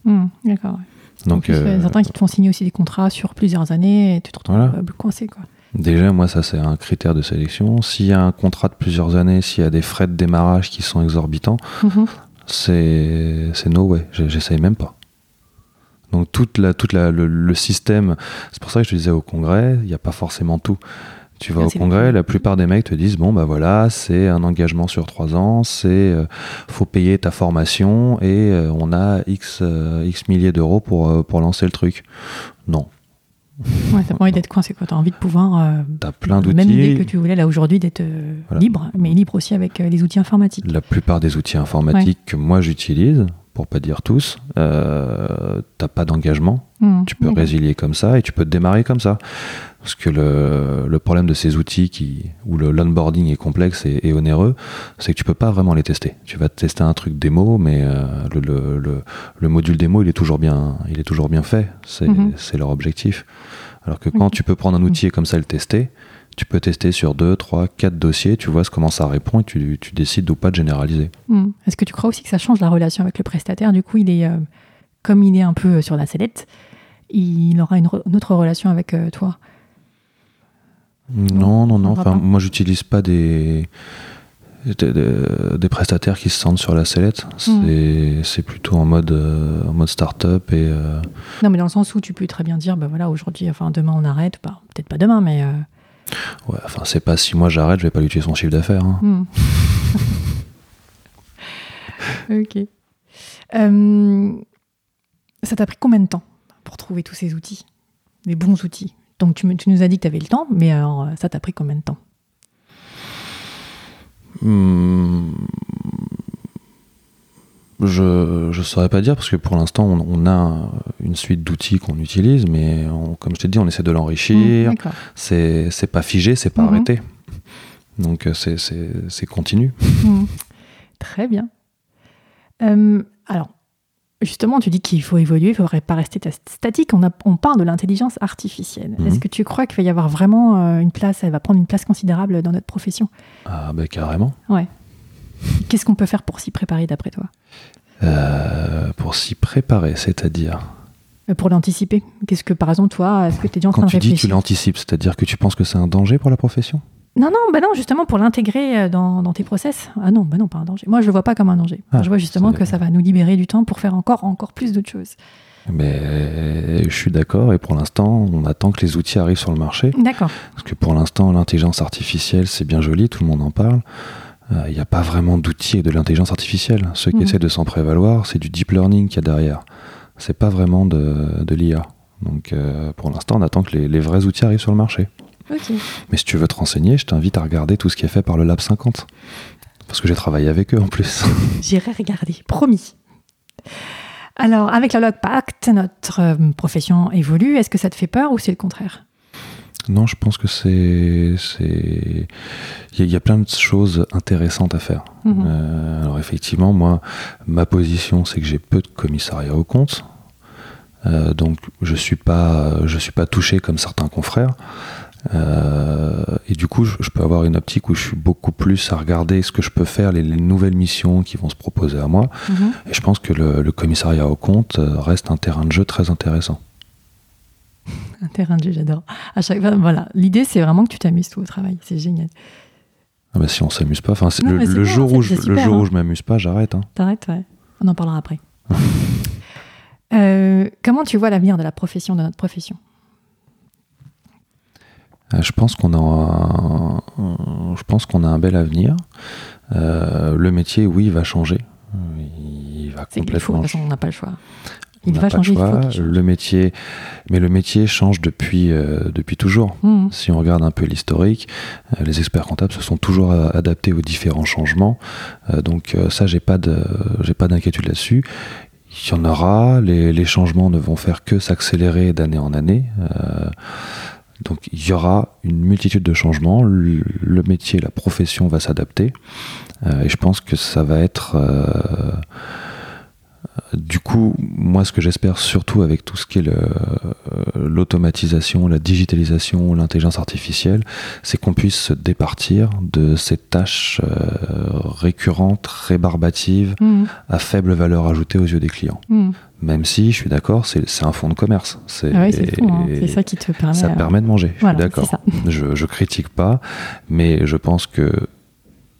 Mhm. D'accord. ouais. Donc, plus, euh, certains qui te font signer aussi des contrats sur plusieurs années et tu te retrouves Voilà. coincé. Quoi. déjà, moi, ça, c'est un critère de sélection. S'il y a un contrat de plusieurs années, s'il y a des frais de démarrage qui sont exorbitants, Mhm. c'est c'est no way. J'essaye même pas. Donc toute la, toute la, le, le système, c'est pour ça que je te disais au congrès, il n'y a pas forcément tout. Tu vas Ah, au congrès, la plupart des mecs te disent bon bah voilà, c'est un engagement sur trois ans, c'est euh, faut payer ta formation et euh, on a x euh, x milliers d'euros pour euh, pour lancer le truc. Non, Ouais, t'as pas envie d'être coincé. T'as envie de pouvoir. t'as plein la même idée que d'outils. tu voulais là aujourd'hui d'être Voilà. libre, mais libre aussi avec les outils informatiques. La plupart des outils informatiques que moi j'utilise, pour pas dire tous, euh, t'as pas d'engagement. Mhm. Tu peux D'accord. résilier comme ça et tu peux te démarrer comme ça. Parce que le, le problème de ces outils qui, où le l'onboarding est complexe et, et onéreux, c'est que tu peux pas vraiment les tester. Tu vas tester un truc démo, mais euh, le, le, le, le module démo, il est toujours bien, il est toujours bien fait. C'est c'est leur objectif. Alors que quand tu peux prendre un outil et comme ça le tester, tu peux tester sur 2, 3, 4 dossiers, tu vois comment ça répond et tu, tu décides ou pas de généraliser. Mhm. Est-ce que tu crois aussi que ça change la relation avec le prestataire? Du coup, il est, euh, comme il est un peu euh, sur la sellette, il aura une, re- une autre relation avec euh, toi? Non, non, non. Enfin, pas. moi, j'utilise pas des, des, prestataires qui se sentent sur la sellette. C'est c'est plutôt en mode, euh, en mode start-up et Non, mais dans le sens où tu peux très bien dire, bah voilà, aujourd'hui, enfin demain on arrête, bah, peut-être pas demain, mais ouais, enfin, c'est pas si moi j'arrête, je vais pas lui tuer son chiffre d'affaires. hein. Hmm. ok. Euh, ça t'a pris combien de temps pour trouver tous ces outils? Les bons outils? Donc tu, me- tu nous as dit que tu avais le temps, mais alors euh, ça t'a pris combien de temps? Hmm, Je je saurais pas dire parce que pour l'instant on, on a une suite d'outils qu'on utilise, mais on- comme je t'ai dit, on essaie de l'enrichir. D'accord. C'est pas figé, c'est pas Mhm. arrêté. Donc euh, c'est- continu. Hmm. Très bien. Euh, alors, justement, tu dis qu'il faut évoluer, il ne faudrait pas rester ta- statique. On, a- on parle de l'intelligence artificielle. Mhm. Est-ce que tu crois qu'il va y avoir vraiment euh, une place, elle va prendre une place considérable dans notre profession? Ah bah carrément. Qu'est-ce qu'on peut faire pour s'y préparer d'après toi? Euh, pour s'y préparer, c'est-à-dire Euh, Pour l'anticiper Qu'est-ce que, par exemple, toi, est-ce que tu es déjà en quand train de tu dis tu réfléchir l'anticipes, c'est-à-dire que tu penses que c'est un danger pour la profession? Non, non, bah non, justement, pour l'intégrer euh, dans, dans tes process. Ah non, bah non, pas un danger. Moi, je le vois pas comme un danger. Ah, je vois justement que ça va nous libérer du temps pour faire encore, encore plus d'autres choses. Mais je suis d'accord et pour l'instant, on attend que les outils arrivent sur le marché. D'accord. Parce que pour l'instant, l'intelligence artificielle, c'est bien joli, tout le monde en parle. Euh, Il n'y a pas vraiment d'outils de l'intelligence artificielle. Ceux qui Mhm. essaient de s'en prévaloir, c'est du deep learning qu'il y a derrière. C'est pas vraiment de, de l'IA. Donc euh, pour l'instant, on attend que les, les vrais outils arrivent sur le marché. Mais si tu veux te renseigner, je t'invite à regarder tout ce qui est fait par le Lab 50. Parce que j'ai travaillé avec eux en plus. J'irai regarder, promis. Alors, avec la Log Pact, notre euh, profession évolue. Est-ce que ça te fait peur ou c'est le contraire? Non, je pense que c'est. Il y, a- il y a plein de choses intéressantes à faire. Mhm. Euh, alors effectivement, moi, ma position, c'est que j'ai peu de commissariat au compte. Euh, donc je suis pas, je suis pas touché comme certains confrères. Euh, et du coup, je, je peux avoir une optique où je suis beaucoup plus à regarder ce que je peux faire, les, les nouvelles missions qui vont se proposer à moi. Mhm. Et je pense que le, le commissariat au compte reste un terrain de jeu très intéressant. Un terrain de jeu, j'adore. À chaque fois, voilà. L'idée, c'est vraiment que tu t'amuses toi au travail. C'est génial. Ah bah, si on s'amuse pas, enfin le, jour où je, c'est le super, jour hein. où je m'amuse pas, j'arrête. hein. T'arrêtes, ouais. On en parlera après. Euh, comment tu vois l'avenir de la profession, de notre profession? Euh, Je pense qu'on a, un, je pense qu'on a un bel avenir. Euh, le métier, oui, va changer. Il va qu'il faut, de complètement toute façon, on n'a pas le choix. Il va changer, il faut. Le métier, mais le métier change depuis, euh, depuis toujours. Mhm. Si on regarde un peu l'historique, euh, les experts comptables se sont toujours euh, adaptés aux différents changements. Euh, donc ça, j'ai pas de, j'ai pas d'inquiétude là-dessus. Il y en aura. Les, les changements ne vont faire que s'accélérer d'année en année. Euh, donc il y aura une multitude de changements. Le, le métier, la profession va s'adapter. Euh, et je pense que ça va être euh, du coup, moi, ce que j'espère surtout avec tout ce qui est euh, l'automatisation, la digitalisation, l'intelligence artificielle, c'est qu'on puisse se départir de ces tâches euh, récurrentes, rébarbatives, Mhm. à faible valeur ajoutée aux yeux des clients. Mhm. Même si, je suis d'accord, c'est un fonds de commerce. C'est Ah oui, hein. C'est ça qui te permet. ça euh, permet de manger, je voilà, suis d'accord. je critique pas, mais je pense que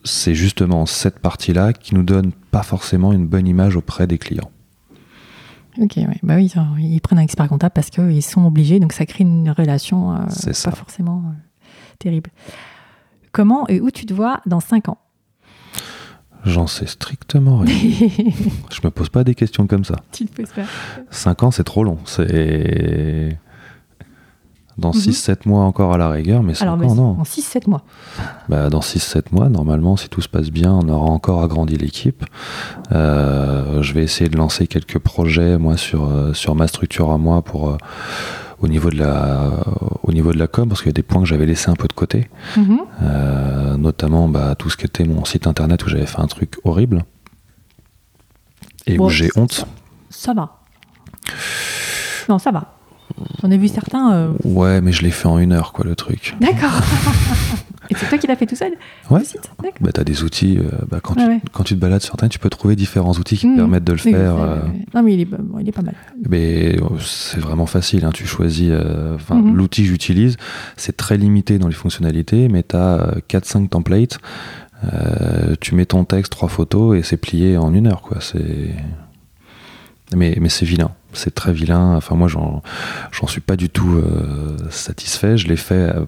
c'est justement cette partie-là qui nous donne pas forcément une bonne image auprès des clients. Ok, ouais. bah oui, ils prennent un expert comptable parce qu'ils sont obligés, donc ça crée une relation euh, pas ça. forcément euh, terrible. Comment et où tu te vois dans 5 ans? J'en sais strictement rien. Je me pose pas des questions comme ça. Tu te poses pas 5 ans, c'est trop long. C'est. Dans Mhm. 6-7 mois encore à la rigueur, mais 5 Alors, ans, non. en 6-7 mois. Bah, dans 6-7 mois, normalement, si tout se passe bien, on aura encore agrandi l'équipe. Euh, je vais essayer de lancer quelques projets, moi, sur, euh, sur ma structure à moi, pour, euh, au, niveau de la, au niveau de la com, parce qu'il y a des points que j'avais laissés un peu de côté. Mhm. Euh, notamment bah, tout ce qui était mon site internet où j'avais fait un truc horrible. Et Bon, où j'ai honte. Ça va. Non, ça va. J'en ai vu certains. euh, Ouais, mais je l'ai fait en une heure, quoi, le truc. D'accord. et c'est toi qui l'as fait tout seul Ouais. Bah, t'as des outils, euh, bah, quand, tu, ouais. quand tu te balades sur Internet, tu peux trouver différents outils qui te permettent de le faire. euh. Non, mais il est, bon, il est pas mal. Mais euh, c'est vraiment facile. hein. Tu choisis. euh, Mhm. L'outil que j'utilise, c'est très limité dans les fonctionnalités, mais tu as 4-5 templates. tu mets ton texte, trois photos et c'est plié en une heure. Quoi. C'est... Mais, mais c'est vilain. C'est très vilain. Enfin, moi, j'en, j'en suis pas du tout euh, satisfait. Je l'ai fait euh,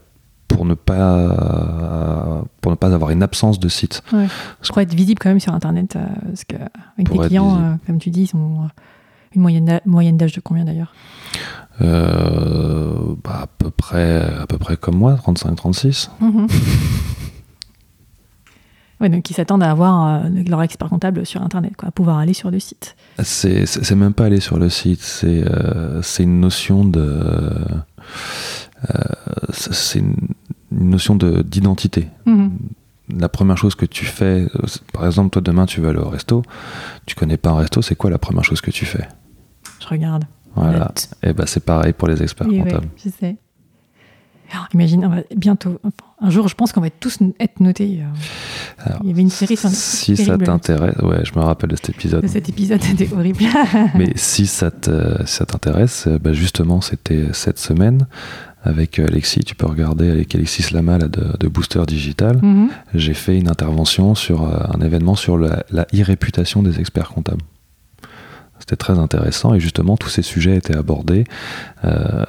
pour ne pas pour ne pas avoir une absence de site. Ouais. Je crois être visible quand même sur Internet, euh, parce que avec tes clients, euh, comme tu dis, ils ont euh, une moyenne d'âge de combien d'ailleurs? Euh, bah, à peu près à peu près comme moi, 35-36. Ouais, donc ils s'attendent à avoir euh, leur expert comptable sur Internet, quoi, à pouvoir aller sur le site. C'est, même pas aller sur le site, c'est, euh, une notion de. euh, c'est une, une notion de, d'identité. Mhm. La première chose que tu fais, par exemple, toi demain tu vas aller au resto, tu connais pas un resto, c'est quoi la première chose que tu fais? Je regarde. Voilà. Et ben c'est pareil pour les experts Et ouais, comptables. je sais. Alors, imagine, on va bientôt, un jour, je pense qu'on va tous être notés. euh. Alors, Il y avait une série sur Si ça t'intéresse, ouais, je me rappelle de cet épisode. de cet épisode, c'était horrible. Mais si ça, t'intéresse, euh, bah justement, c'était cette semaine avec Alexis. Tu peux regarder avec Alexis Lama là, de, de Booster Digital. Mhm. J'ai fait une intervention sur euh, un événement sur la, la e-réputation des experts comptables. C'était très intéressant et justement tous ces sujets étaient abordés euh,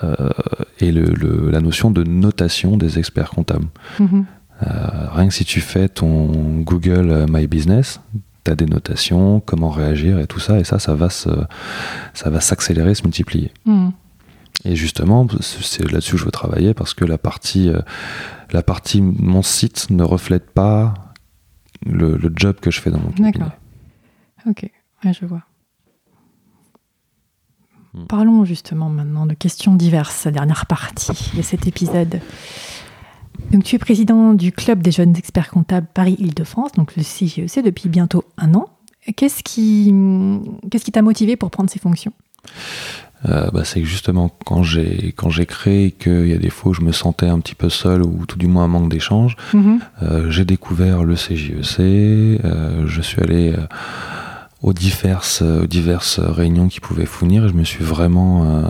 et le, la notion de notation des experts comptables. Mhm. Euh, rien que si tu fais ton Google My Business, tu as des notations, comment réagir et tout ça, et ça, ça va, se, ça va s'accélérer, se multiplier. Mhm. Et justement, c'est là-dessus que je veux travailler parce que la partie, euh, la partie mon site ne reflète pas le, le job que je fais dans mon cabinet. D'accord. Ok, ouais, je vois. Hmm. Parlons justement maintenant de questions diverses, la dernière partie de cet épisode. Donc, tu es président du Club des jeunes experts comptables Paris-Île-de-France, donc le CGEC, depuis bientôt un an. Qu'est-ce qui qu'est-ce qui t'a motivé pour prendre ces fonctions? Euh, bah, c'est justement quand j'ai quand j'ai créé qu'il y a des fois où je me sentais un petit peu seul ou tout du moins un manque d'échange, Mhm. euh, j'ai découvert le CJEC, euh, je suis allé euh, aux diverses, aux diverses réunions qui pouvaient fournir et je me suis vraiment, euh,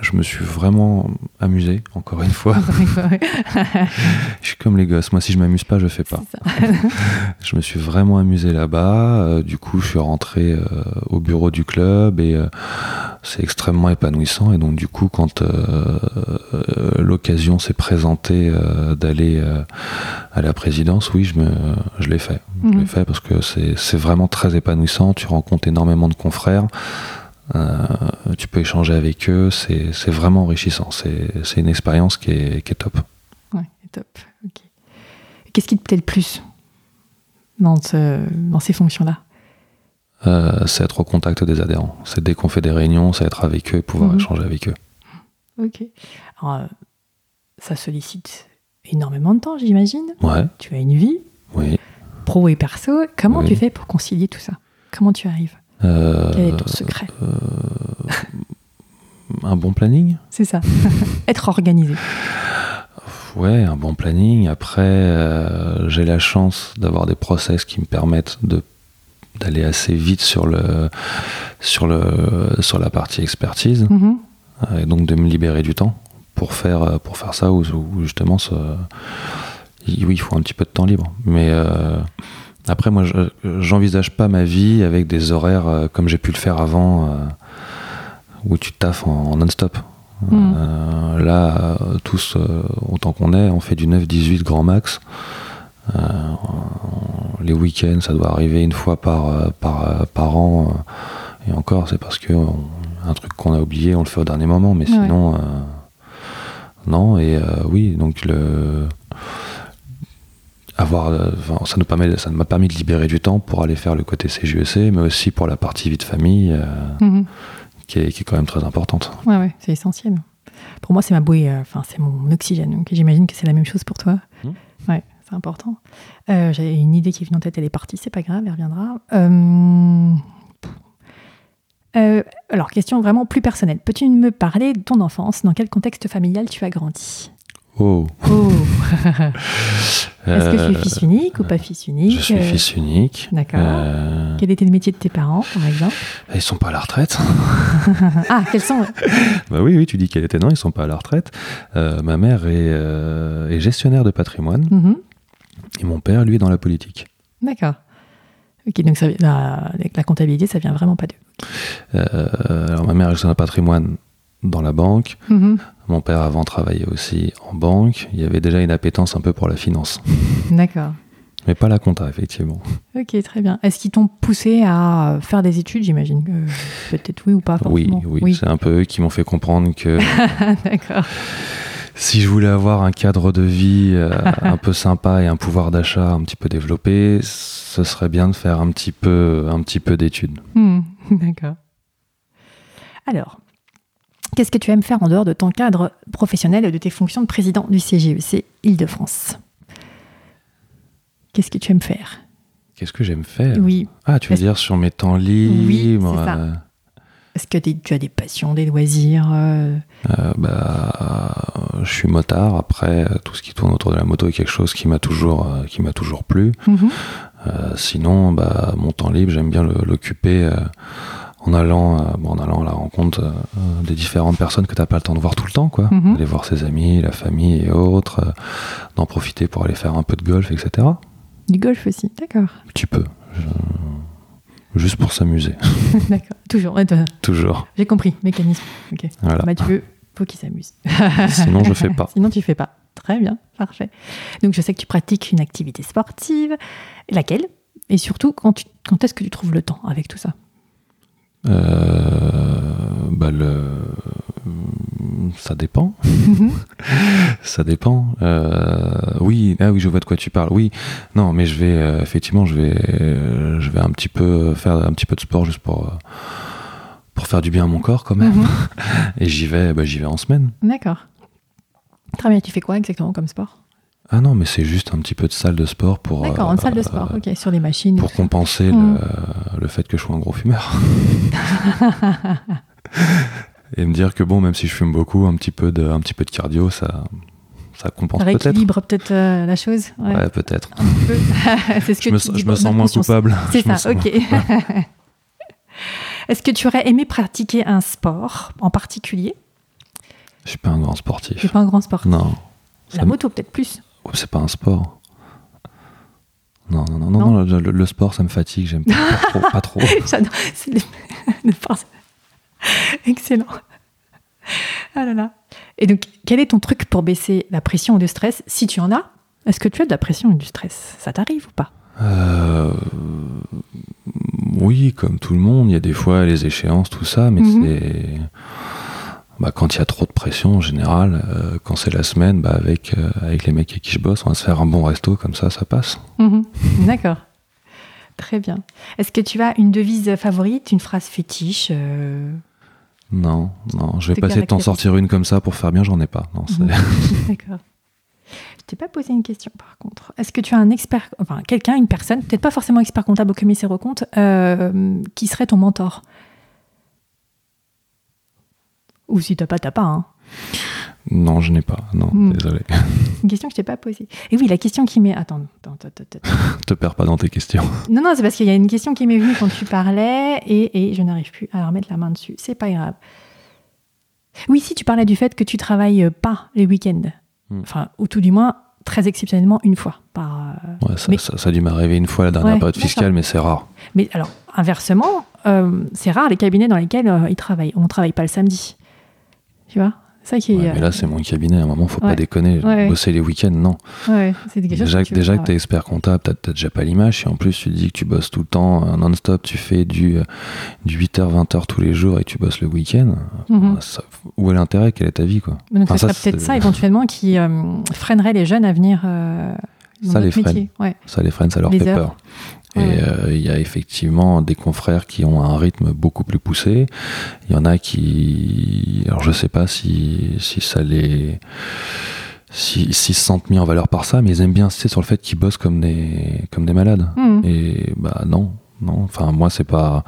je me suis vraiment amusé, encore une fois. je suis comme les gosses, moi si je m'amuse pas, je fais pas. Je me suis vraiment amusé là-bas. euh, du coup, je suis rentré euh, au bureau du club et euh, c'est extrêmement épanouissant. Et donc, du coup, quand euh, euh, l'occasion s'est présentée euh, d'aller euh, à la présidence, oui, je, me, je l'ai fait. Je Mhm. l'ai fait parce que c'est vraiment très épanouissant. Tu rencontres énormément de confrères. Euh, tu peux échanger avec eux. C'est vraiment enrichissant. C'est une expérience qui est, qui est top. Ouais, top. Qu'est-ce qui te plaît le plus dans, ce- dans ces fonctions-là? Euh, c'est être au contact des adhérents. C'est dès qu'on fait des réunions, c'est être avec eux et pouvoir Mhm. échanger avec eux. Ok. Alors, euh, ça sollicite énormément de temps, j'imagine. Ouais, Tu as une vie, oui. pro et perso. Comment Oui. tu fais pour concilier tout ça? Comment tu arrives? Euh, Quel est ton secret? Un bon planning? C'est ça. Être organisé. Ouais, un bon planning. Après, euh, j'ai la chance d'avoir des process qui me permettent de d'aller assez vite sur le sur le sur la partie expertise Mhm. euh, et donc de me libérer du temps pour faire euh, pour faire ça ou, justement ce, oui il faut un petit peu de temps libre mais euh, après moi je- j'envisage pas ma vie avec des horaires euh, comme j'ai pu le faire avant euh, où tu taffes en, en non-stop Mhm. Euh, là tous autant qu'on est on fait du 9-18 grand max les week-ends ça doit arriver une fois par par, par an et encore c'est parce que on- un truc qu'on a oublié on le fait au dernier moment mais Ouais. sinon non et oui donc le avoir euh, enfin, ça nous permet ça m'a permis de libérer du temps pour aller faire le côté CJEC mais aussi pour la partie vie de famille euh, Mhm. qui, est, qui est quand même très importante Ouais, ouais, c'est essentiel. Pour moi, c'est ma bouée, euh, enfin, c'est mon oxygène. Donc, j'imagine que c'est la même chose pour toi. Mhm. Ouais, c'est important. Euh, J'avais une idée qui est venue en tête, elle est partie, c'est pas grave, elle reviendra. Alors, question vraiment plus personnelle. Peux-tu me parler de ton enfance? Dans quel contexte familial tu as grandi? Oh Oh Est-ce que tu es Euh, fils unique ou pas fils unique je suis Euh, fils unique D'accord. Euh, Quel était le métier de tes parents, par exemple? Ils sont pas à la retraite Ah, quels sont Bah oui, oui, tu dis qu'elle était non, ils sont pas à la retraite. Euh, ma mère est, euh, est gestionnaire de patrimoine Mhm. et mon père, lui, est dans la politique. D'accord. Ok, donc ça, la, la comptabilité, ça vient vraiment pas d'eux. Alors ma mère est gestionnaire de patrimoine dans la banque. Mhm. Mon père avant travaillait aussi en banque. Il y avait déjà une appétence un peu pour la finance, D'accord. mais pas la compta effectivement. Ok, très bien. Est-ce qu'ils t'ont poussé à faire des études, j'imagine Peut-être oui ou pas Oui, forcément. oui, c'est un peu eux qui m'ont fait comprendre que D'accord. si je voulais avoir un cadre de vie euh, un peu sympa et un pouvoir d'achat un petit peu développé, ce serait bien de faire un petit peu, un petit peu d'études. Hmm, D'accord. Alors, qu'est-ce que tu aimes faire en dehors de ton cadre professionnel et de tes fonctions de président du CGEC Île-de-France Qu'est-ce que tu aimes faire? Qu'est-ce que j'aime faire? Oui. Ah, tu veux dire sur mes temps libres ça. euh, Est-ce que tu as des passions, des loisirs euh, euh, bah, Je suis motard. Après, tout ce qui tourne autour de la moto est quelque chose qui m'a toujours, qui m'a toujours plu. mhm. Euh, sinon, bah, mon temps libre, j'aime bien l'occuper en allant, euh, bon, en allant à la rencontre euh, des différentes personnes que tu n'as pas le temps de voir tout le temps, quoi. Mhm. Aller voir ses amis, la famille et autres, euh, d'en profiter pour aller faire un peu de golf, etc. Du golf aussi, d'accord. Un petit peu. Je- Juste pour s'amuser. D'accord. Toujours. Toujours. J'ai compris. Mécanisme. Ok. Voilà. Mathieu, faut qu'il s'amuse. Sinon, je fais pas. Sinon, tu fais pas. Très bien. Parfait. Donc, je sais que tu pratiques une activité sportive. Laquelle? Et surtout, quand, tu- quand est-ce que tu trouves le temps avec tout ça? Bah le... Ça dépend. Ça dépend. Euh, oui, ah oui, je vois de quoi tu parles. Oui, non, mais je vais euh, effectivement, je vais, euh, je vais un petit peu faire un petit peu de sport juste pour euh, pour faire du bien à mon corps quand même. Mhm. Et j'y vais, bah, j'y vais en semaine. D'accord. Très bien. Tu fais quoi exactement comme sport? Ah non, mais c'est juste un petit peu de salle de sport pour D'accord, euh, en salle de sport. Ok, sur les machines. pour compenser Mhm. le, le fait que je sois un gros fumeur. Et me dire que bon, même si je fume beaucoup, un petit peu de, un petit peu de cardio, ça, ça compense Ça peut-être. rééquilibre peut-être euh, la chose. Ouais. Ouais, peut-être. Peu. C'est ce que Je me, tu je me sens moins coupable. C'est Je ça, ok. Est-ce que tu aurais aimé pratiquer un sport en particulier? Je suis pas un grand Tu n'es sportif. pas un grand sportif? Non. La moto peut-être plus. Oh, C'est pas un sport. Non, non, non, non, le, le sport, ça me fatigue, j'aime pas, trop. Pas trop. J'adore. Excellent. Ah là là. Et donc, quel est ton truc pour baisser la pression ou le stress? Si tu en as, est-ce que tu as de la pression et du stress? Ça t'arrive ou pas? Euh, oui, comme tout le monde, il y a des fois les échéances, tout ça, mais Mhm. c'est. Bah, quand il y a trop de pression en général, euh, quand c'est la semaine, bah, avec, euh, avec les mecs avec qui je bosse, on va se faire un bon resto, comme ça, ça passe. Mhm. D'accord. Très bien. Est-ce que tu as une devise favorite, une phrase fétiche euh, Non, non, je vais pas essayer de t'en sortir une comme ça pour faire bien, j'en ai pas. Mhm. D'accord. Je t'ai pas posé une question par contre. Est-ce que tu as un expert, enfin quelqu'un, une personne, peut-être pas forcément expert comptable ou commissaire aux comptes, euh, qui serait ton mentor? Ou si t'as pas, t'as pas. Hein. Non, je n'ai pas. Non, Mhm. désolé. Une question que je t'ai pas posée. Et oui, la question qui m'est. Attends, attends, attends, attends. Te perds pas dans tes questions. Non, non, c'est parce qu'il y a une question qui m'est venue quand tu parlais et, et je n'arrive plus à remettre la main dessus. C'est pas grave. Oui, si tu parlais du fait que tu travailles pas les week-ends. Hmm. Enfin, ou tout du moins, très exceptionnellement, une fois par. euh, Ouais, ça, Mais- ça, ça a dû m'arriver une fois la dernière Ouais, période fiscale, mais c'est rare. Mais alors, inversement, euh, c'est rare les cabinets dans lesquels euh, ils travaillent. On ne travaille pas le samedi. Tu vois ça qui est. Ouais, mais là, c'est mon cabinet. À un moment, faut Ouais. pas déconner. Ouais. Bosser les week-ends, non. Déjà, que tu veux déjà faire, que tu es expert comptable, tu n'as déjà pas l'image. Si en plus tu dis que tu bosses tout le temps, euh, non-stop, tu fais du, euh, du 8h, 20h tous les jours et que tu bosses le week-end. Mhm. euh, où est l'intérêt? Quelle est ta vie quoi? Donc, Enfin, ce ça, serait peut-être ça éventuellement qui euh, freinerait les jeunes à venir euh, dans Ça, les métier. Ça, les freine, ça leur Les fait heures. peur. Et euh, il y a effectivement des confrères qui ont un rythme beaucoup plus poussé. Il y en a qui. Alors, je sais pas si, si ça les. Si, s'ils se sentent mis en valeur par ça, mais ils aiment bien insister sur le fait qu'ils bossent comme des, comme des malades. Mhm. Et bah non, non. Enfin, moi, c'est pas.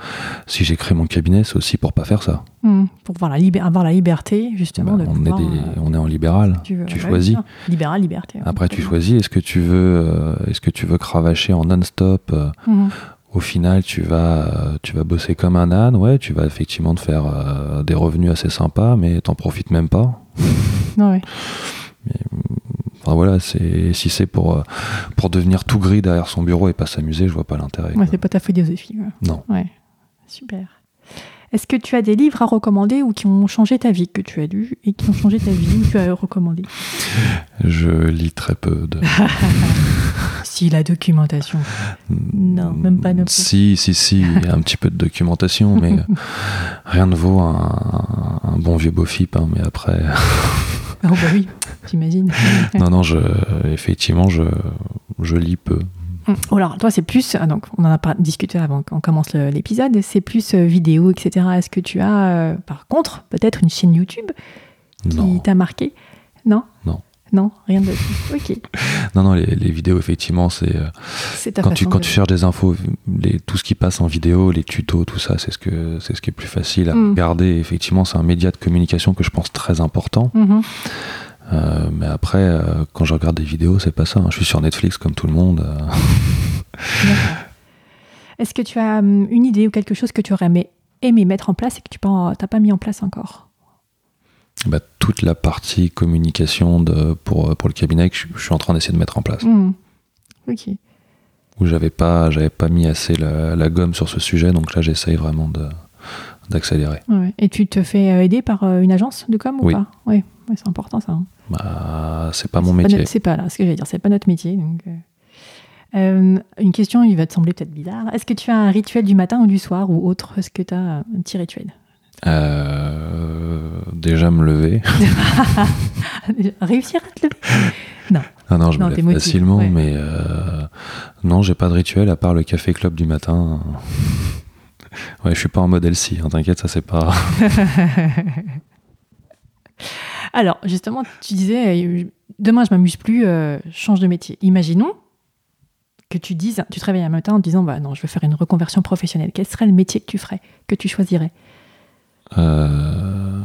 Si j'ai créé mon cabinet, c'est aussi pour pas faire ça. Mhm. Pour la avoir la liberté, justement, Bah, de on, pouvoir, est des- euh, on est en libéral. tu, veux- tu ouais, choisis. Libéral, liberté. Après, tu choisis. Est-ce que tu veux, euh, est-ce que tu veux cravacher en non-stop euh, Mhm. Au final, tu vas, tu vas bosser comme un âne? Ouais, tu vas effectivement te faire des revenus assez sympas, mais t'en profites même pas. Ouais. Enfin voilà, c'est si c'est pour euh, pour devenir tout gris derrière son bureau et pas s'amuser, je vois pas l'intérêt. Ouais, c'est pas ta philosophie. ouais. Non. Ouais, super. Est-ce que tu as des livres à recommander ou qui ont changé ta vie, que tu as lus et qui ont changé ta vie ou que tu as recommandé? Je lis très peu de. Si, la documentation. Non, même pas non plus. Si, si, si, un petit peu de documentation, mais euh, rien ne vaut un, un bon vieux Bofip. hein, mais après, Oh bah oui, j'imagine. non, non, je, effectivement, je, je lis peu. Oh, alors, toi, c'est plus. ah, donc, on en a pas discuté avant qu'on commence l'épisode. C'est plus euh, vidéo, etc. Est-ce que tu as, euh, par contre, peut-être une chaîne YouTube qui t'a marqué? Non? Non. Non, rien de. Ok. non, non, les, les vidéos, effectivement, c'est euh, quand tu quand de- tu cherches des infos, les, tout ce qui passe en vidéo, les tutos, tout ça, c'est ce que ce qui est plus facile à Mm. regarder. Effectivement, c'est un média de communication que je pense très important. Mhm. Euh, mais après, euh, quand je regarde des vidéos, c'est pas ça. hein. Je suis sur Netflix comme tout le monde. euh. Est-ce que tu as hum, une idée ou quelque chose que tu aurais aimé, aimé mettre en place et que tu n'as pas mis en place encore? Bah, toute la partie communication de, pour, pour le cabinet que je, je suis en train d'essayer de mettre en place. Mhm. Ok. où j'avais pas, j'avais pas mis assez la, la gomme sur ce sujet. Donc là, j'essaye vraiment de d'accélérer. Ouais. Et tu te fais aider par une agence de com ou Oui. pas? Oui, ouais, c'est important ça. hein. Bah, c'est pas mon métier. C'est pas là, ce que j'allais dire, c'est pas notre métier. donc, euh. Euh, une question, il va te sembler peut-être bizarre. Est-ce que tu as un rituel du matin ou du soir ou autre? Est-ce que tu as un petit rituel? Euh, déjà me lever. Réussir à te lever? Ah non, je Non, me lève facilement, ouais. mais euh, non, j'ai pas de rituel à part le café club du matin. Ouais, je suis pas en mode LC, hein, t'inquiète, ça c'est pas. Alors, justement, tu disais, euh, demain je m'amuse plus, euh, change de métier. Imaginons que tu dises, tu te réveilles un matin en te disant, bah non, je veux faire une reconversion professionnelle. Quel serait le métier que tu ferais, que tu choisirais Euh,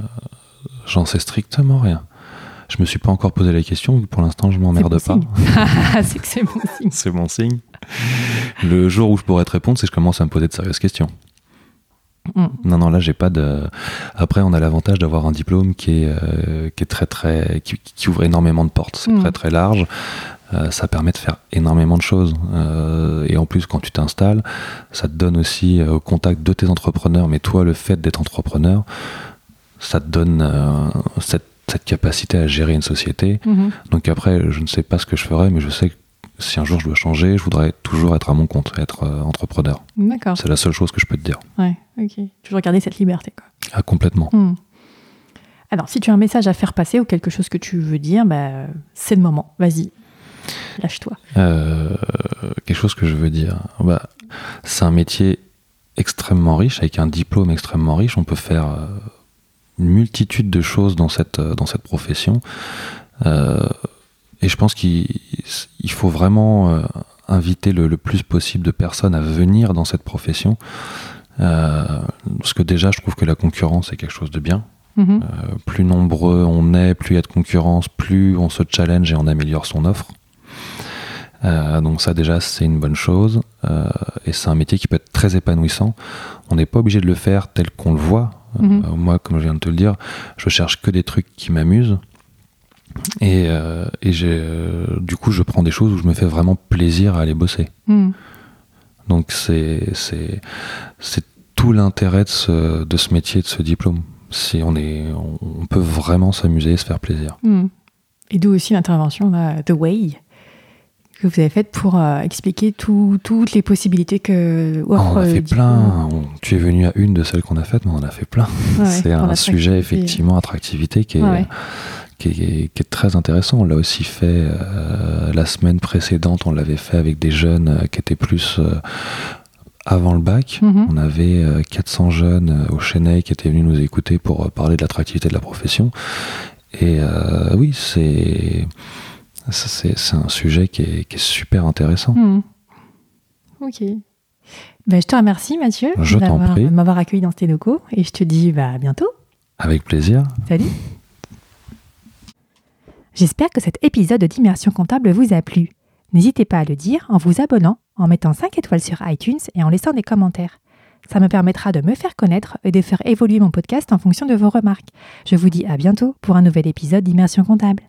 J'en sais strictement rien. Je me suis pas encore posé la question, vu que pour l'instant je m'emmerde bon pas. c'est que c'est bon signe. C'est bon signe. Le jour où je pourrais te répondre, c'est que je commence à me poser de sérieuses questions. Mm. Non, non, là, j'ai pas de. Après, on a l'avantage d'avoir un diplôme qui est, euh, qui est très, très. qui, qui ouvre énormément de portes. C'est Mm. très, très large. Euh, ça permet de faire énormément de choses. Euh, et en plus, quand tu t'installes, ça te donne aussi au contact de tes entrepreneurs. Mais toi, le fait d'être entrepreneur, ça te donne cette, cette capacité à gérer une société. Mhm. Donc après, je ne sais pas ce que je ferai, mais je sais que si un jour je dois changer, je voudrais toujours être à mon compte, être entrepreneur. D'accord. C'est la seule chose que je peux te dire. Ouais, ok. Toujours garder cette liberté, quoi. Ah, complètement. Hmm. Alors, si tu as un message à faire passer ou quelque chose que tu veux dire, bah, c'est le moment. Vas-y, lâche-toi. Euh, quelque chose que je veux dire. Bah, c'est un métier extrêmement riche, avec un diplôme extrêmement riche. On peut faire euh, une multitude de choses dans cette, euh, dans cette profession. Euh, et je pense qu'il il faut vraiment inviter le, le plus possible de personnes à venir dans cette profession. Euh, parce que déjà, je trouve que la concurrence est quelque chose de bien. Mhm. Euh, plus nombreux on est, plus il y a de concurrence, plus on se challenge et on améliore son offre. Euh, donc ça déjà c'est une bonne chose Euh, et c'est un métier qui peut être très épanouissant. On n'est pas obligé de le faire tel qu'on le voit. Mhm. moi, comme je viens de te le dire, je cherche que des trucs qui m'amusent et, et j'ai, du coup je prends des choses où je me fais vraiment plaisir à aller bosser. Hmm. Donc c'est c'est c'est tout l'intérêt de ce, de ce métier, de ce diplôme. Si on est, on, peut vraiment s'amuser et se faire plaisir. Hmm. Et d'où aussi l'intervention, The Way, que vous avez faite pour euh, expliquer tout- toutes les possibilités que on a fait plein. On- tu es venu à une de celles qu'on a faites, mais on en a fait plein. Ouais, c'est un sujet effectivement attractivité qui est, Ouais, ouais. qui est, qui est très intéressant. On l'a aussi fait euh, la semaine précédente. On l'avait fait avec des jeunes euh, qui étaient plus euh, avant le bac. Mhm. On avait euh, 400 jeunes euh, au Chennai qui étaient venus nous écouter pour euh, parler de l'attractivité de la profession. Et euh, oui, c'est ça, c'est c'est un sujet qui est, qui est super intéressant. Hmm. Ok. Ben, je te remercie, Mathieu, Je t'en prie. de m'avoir accueilli dans tes locaux. Et je te dis bah, à bientôt. Avec plaisir. Salut J'espère que cet épisode d'Immersion comptable vous a plu. N'hésitez pas à le dire en vous abonnant, en mettant 5 étoiles sur iTunes et en laissant des commentaires. Ça me permettra de me faire connaître et de faire évoluer mon podcast en fonction de vos remarques. Je vous dis à bientôt pour un nouvel épisode d'Immersion comptable.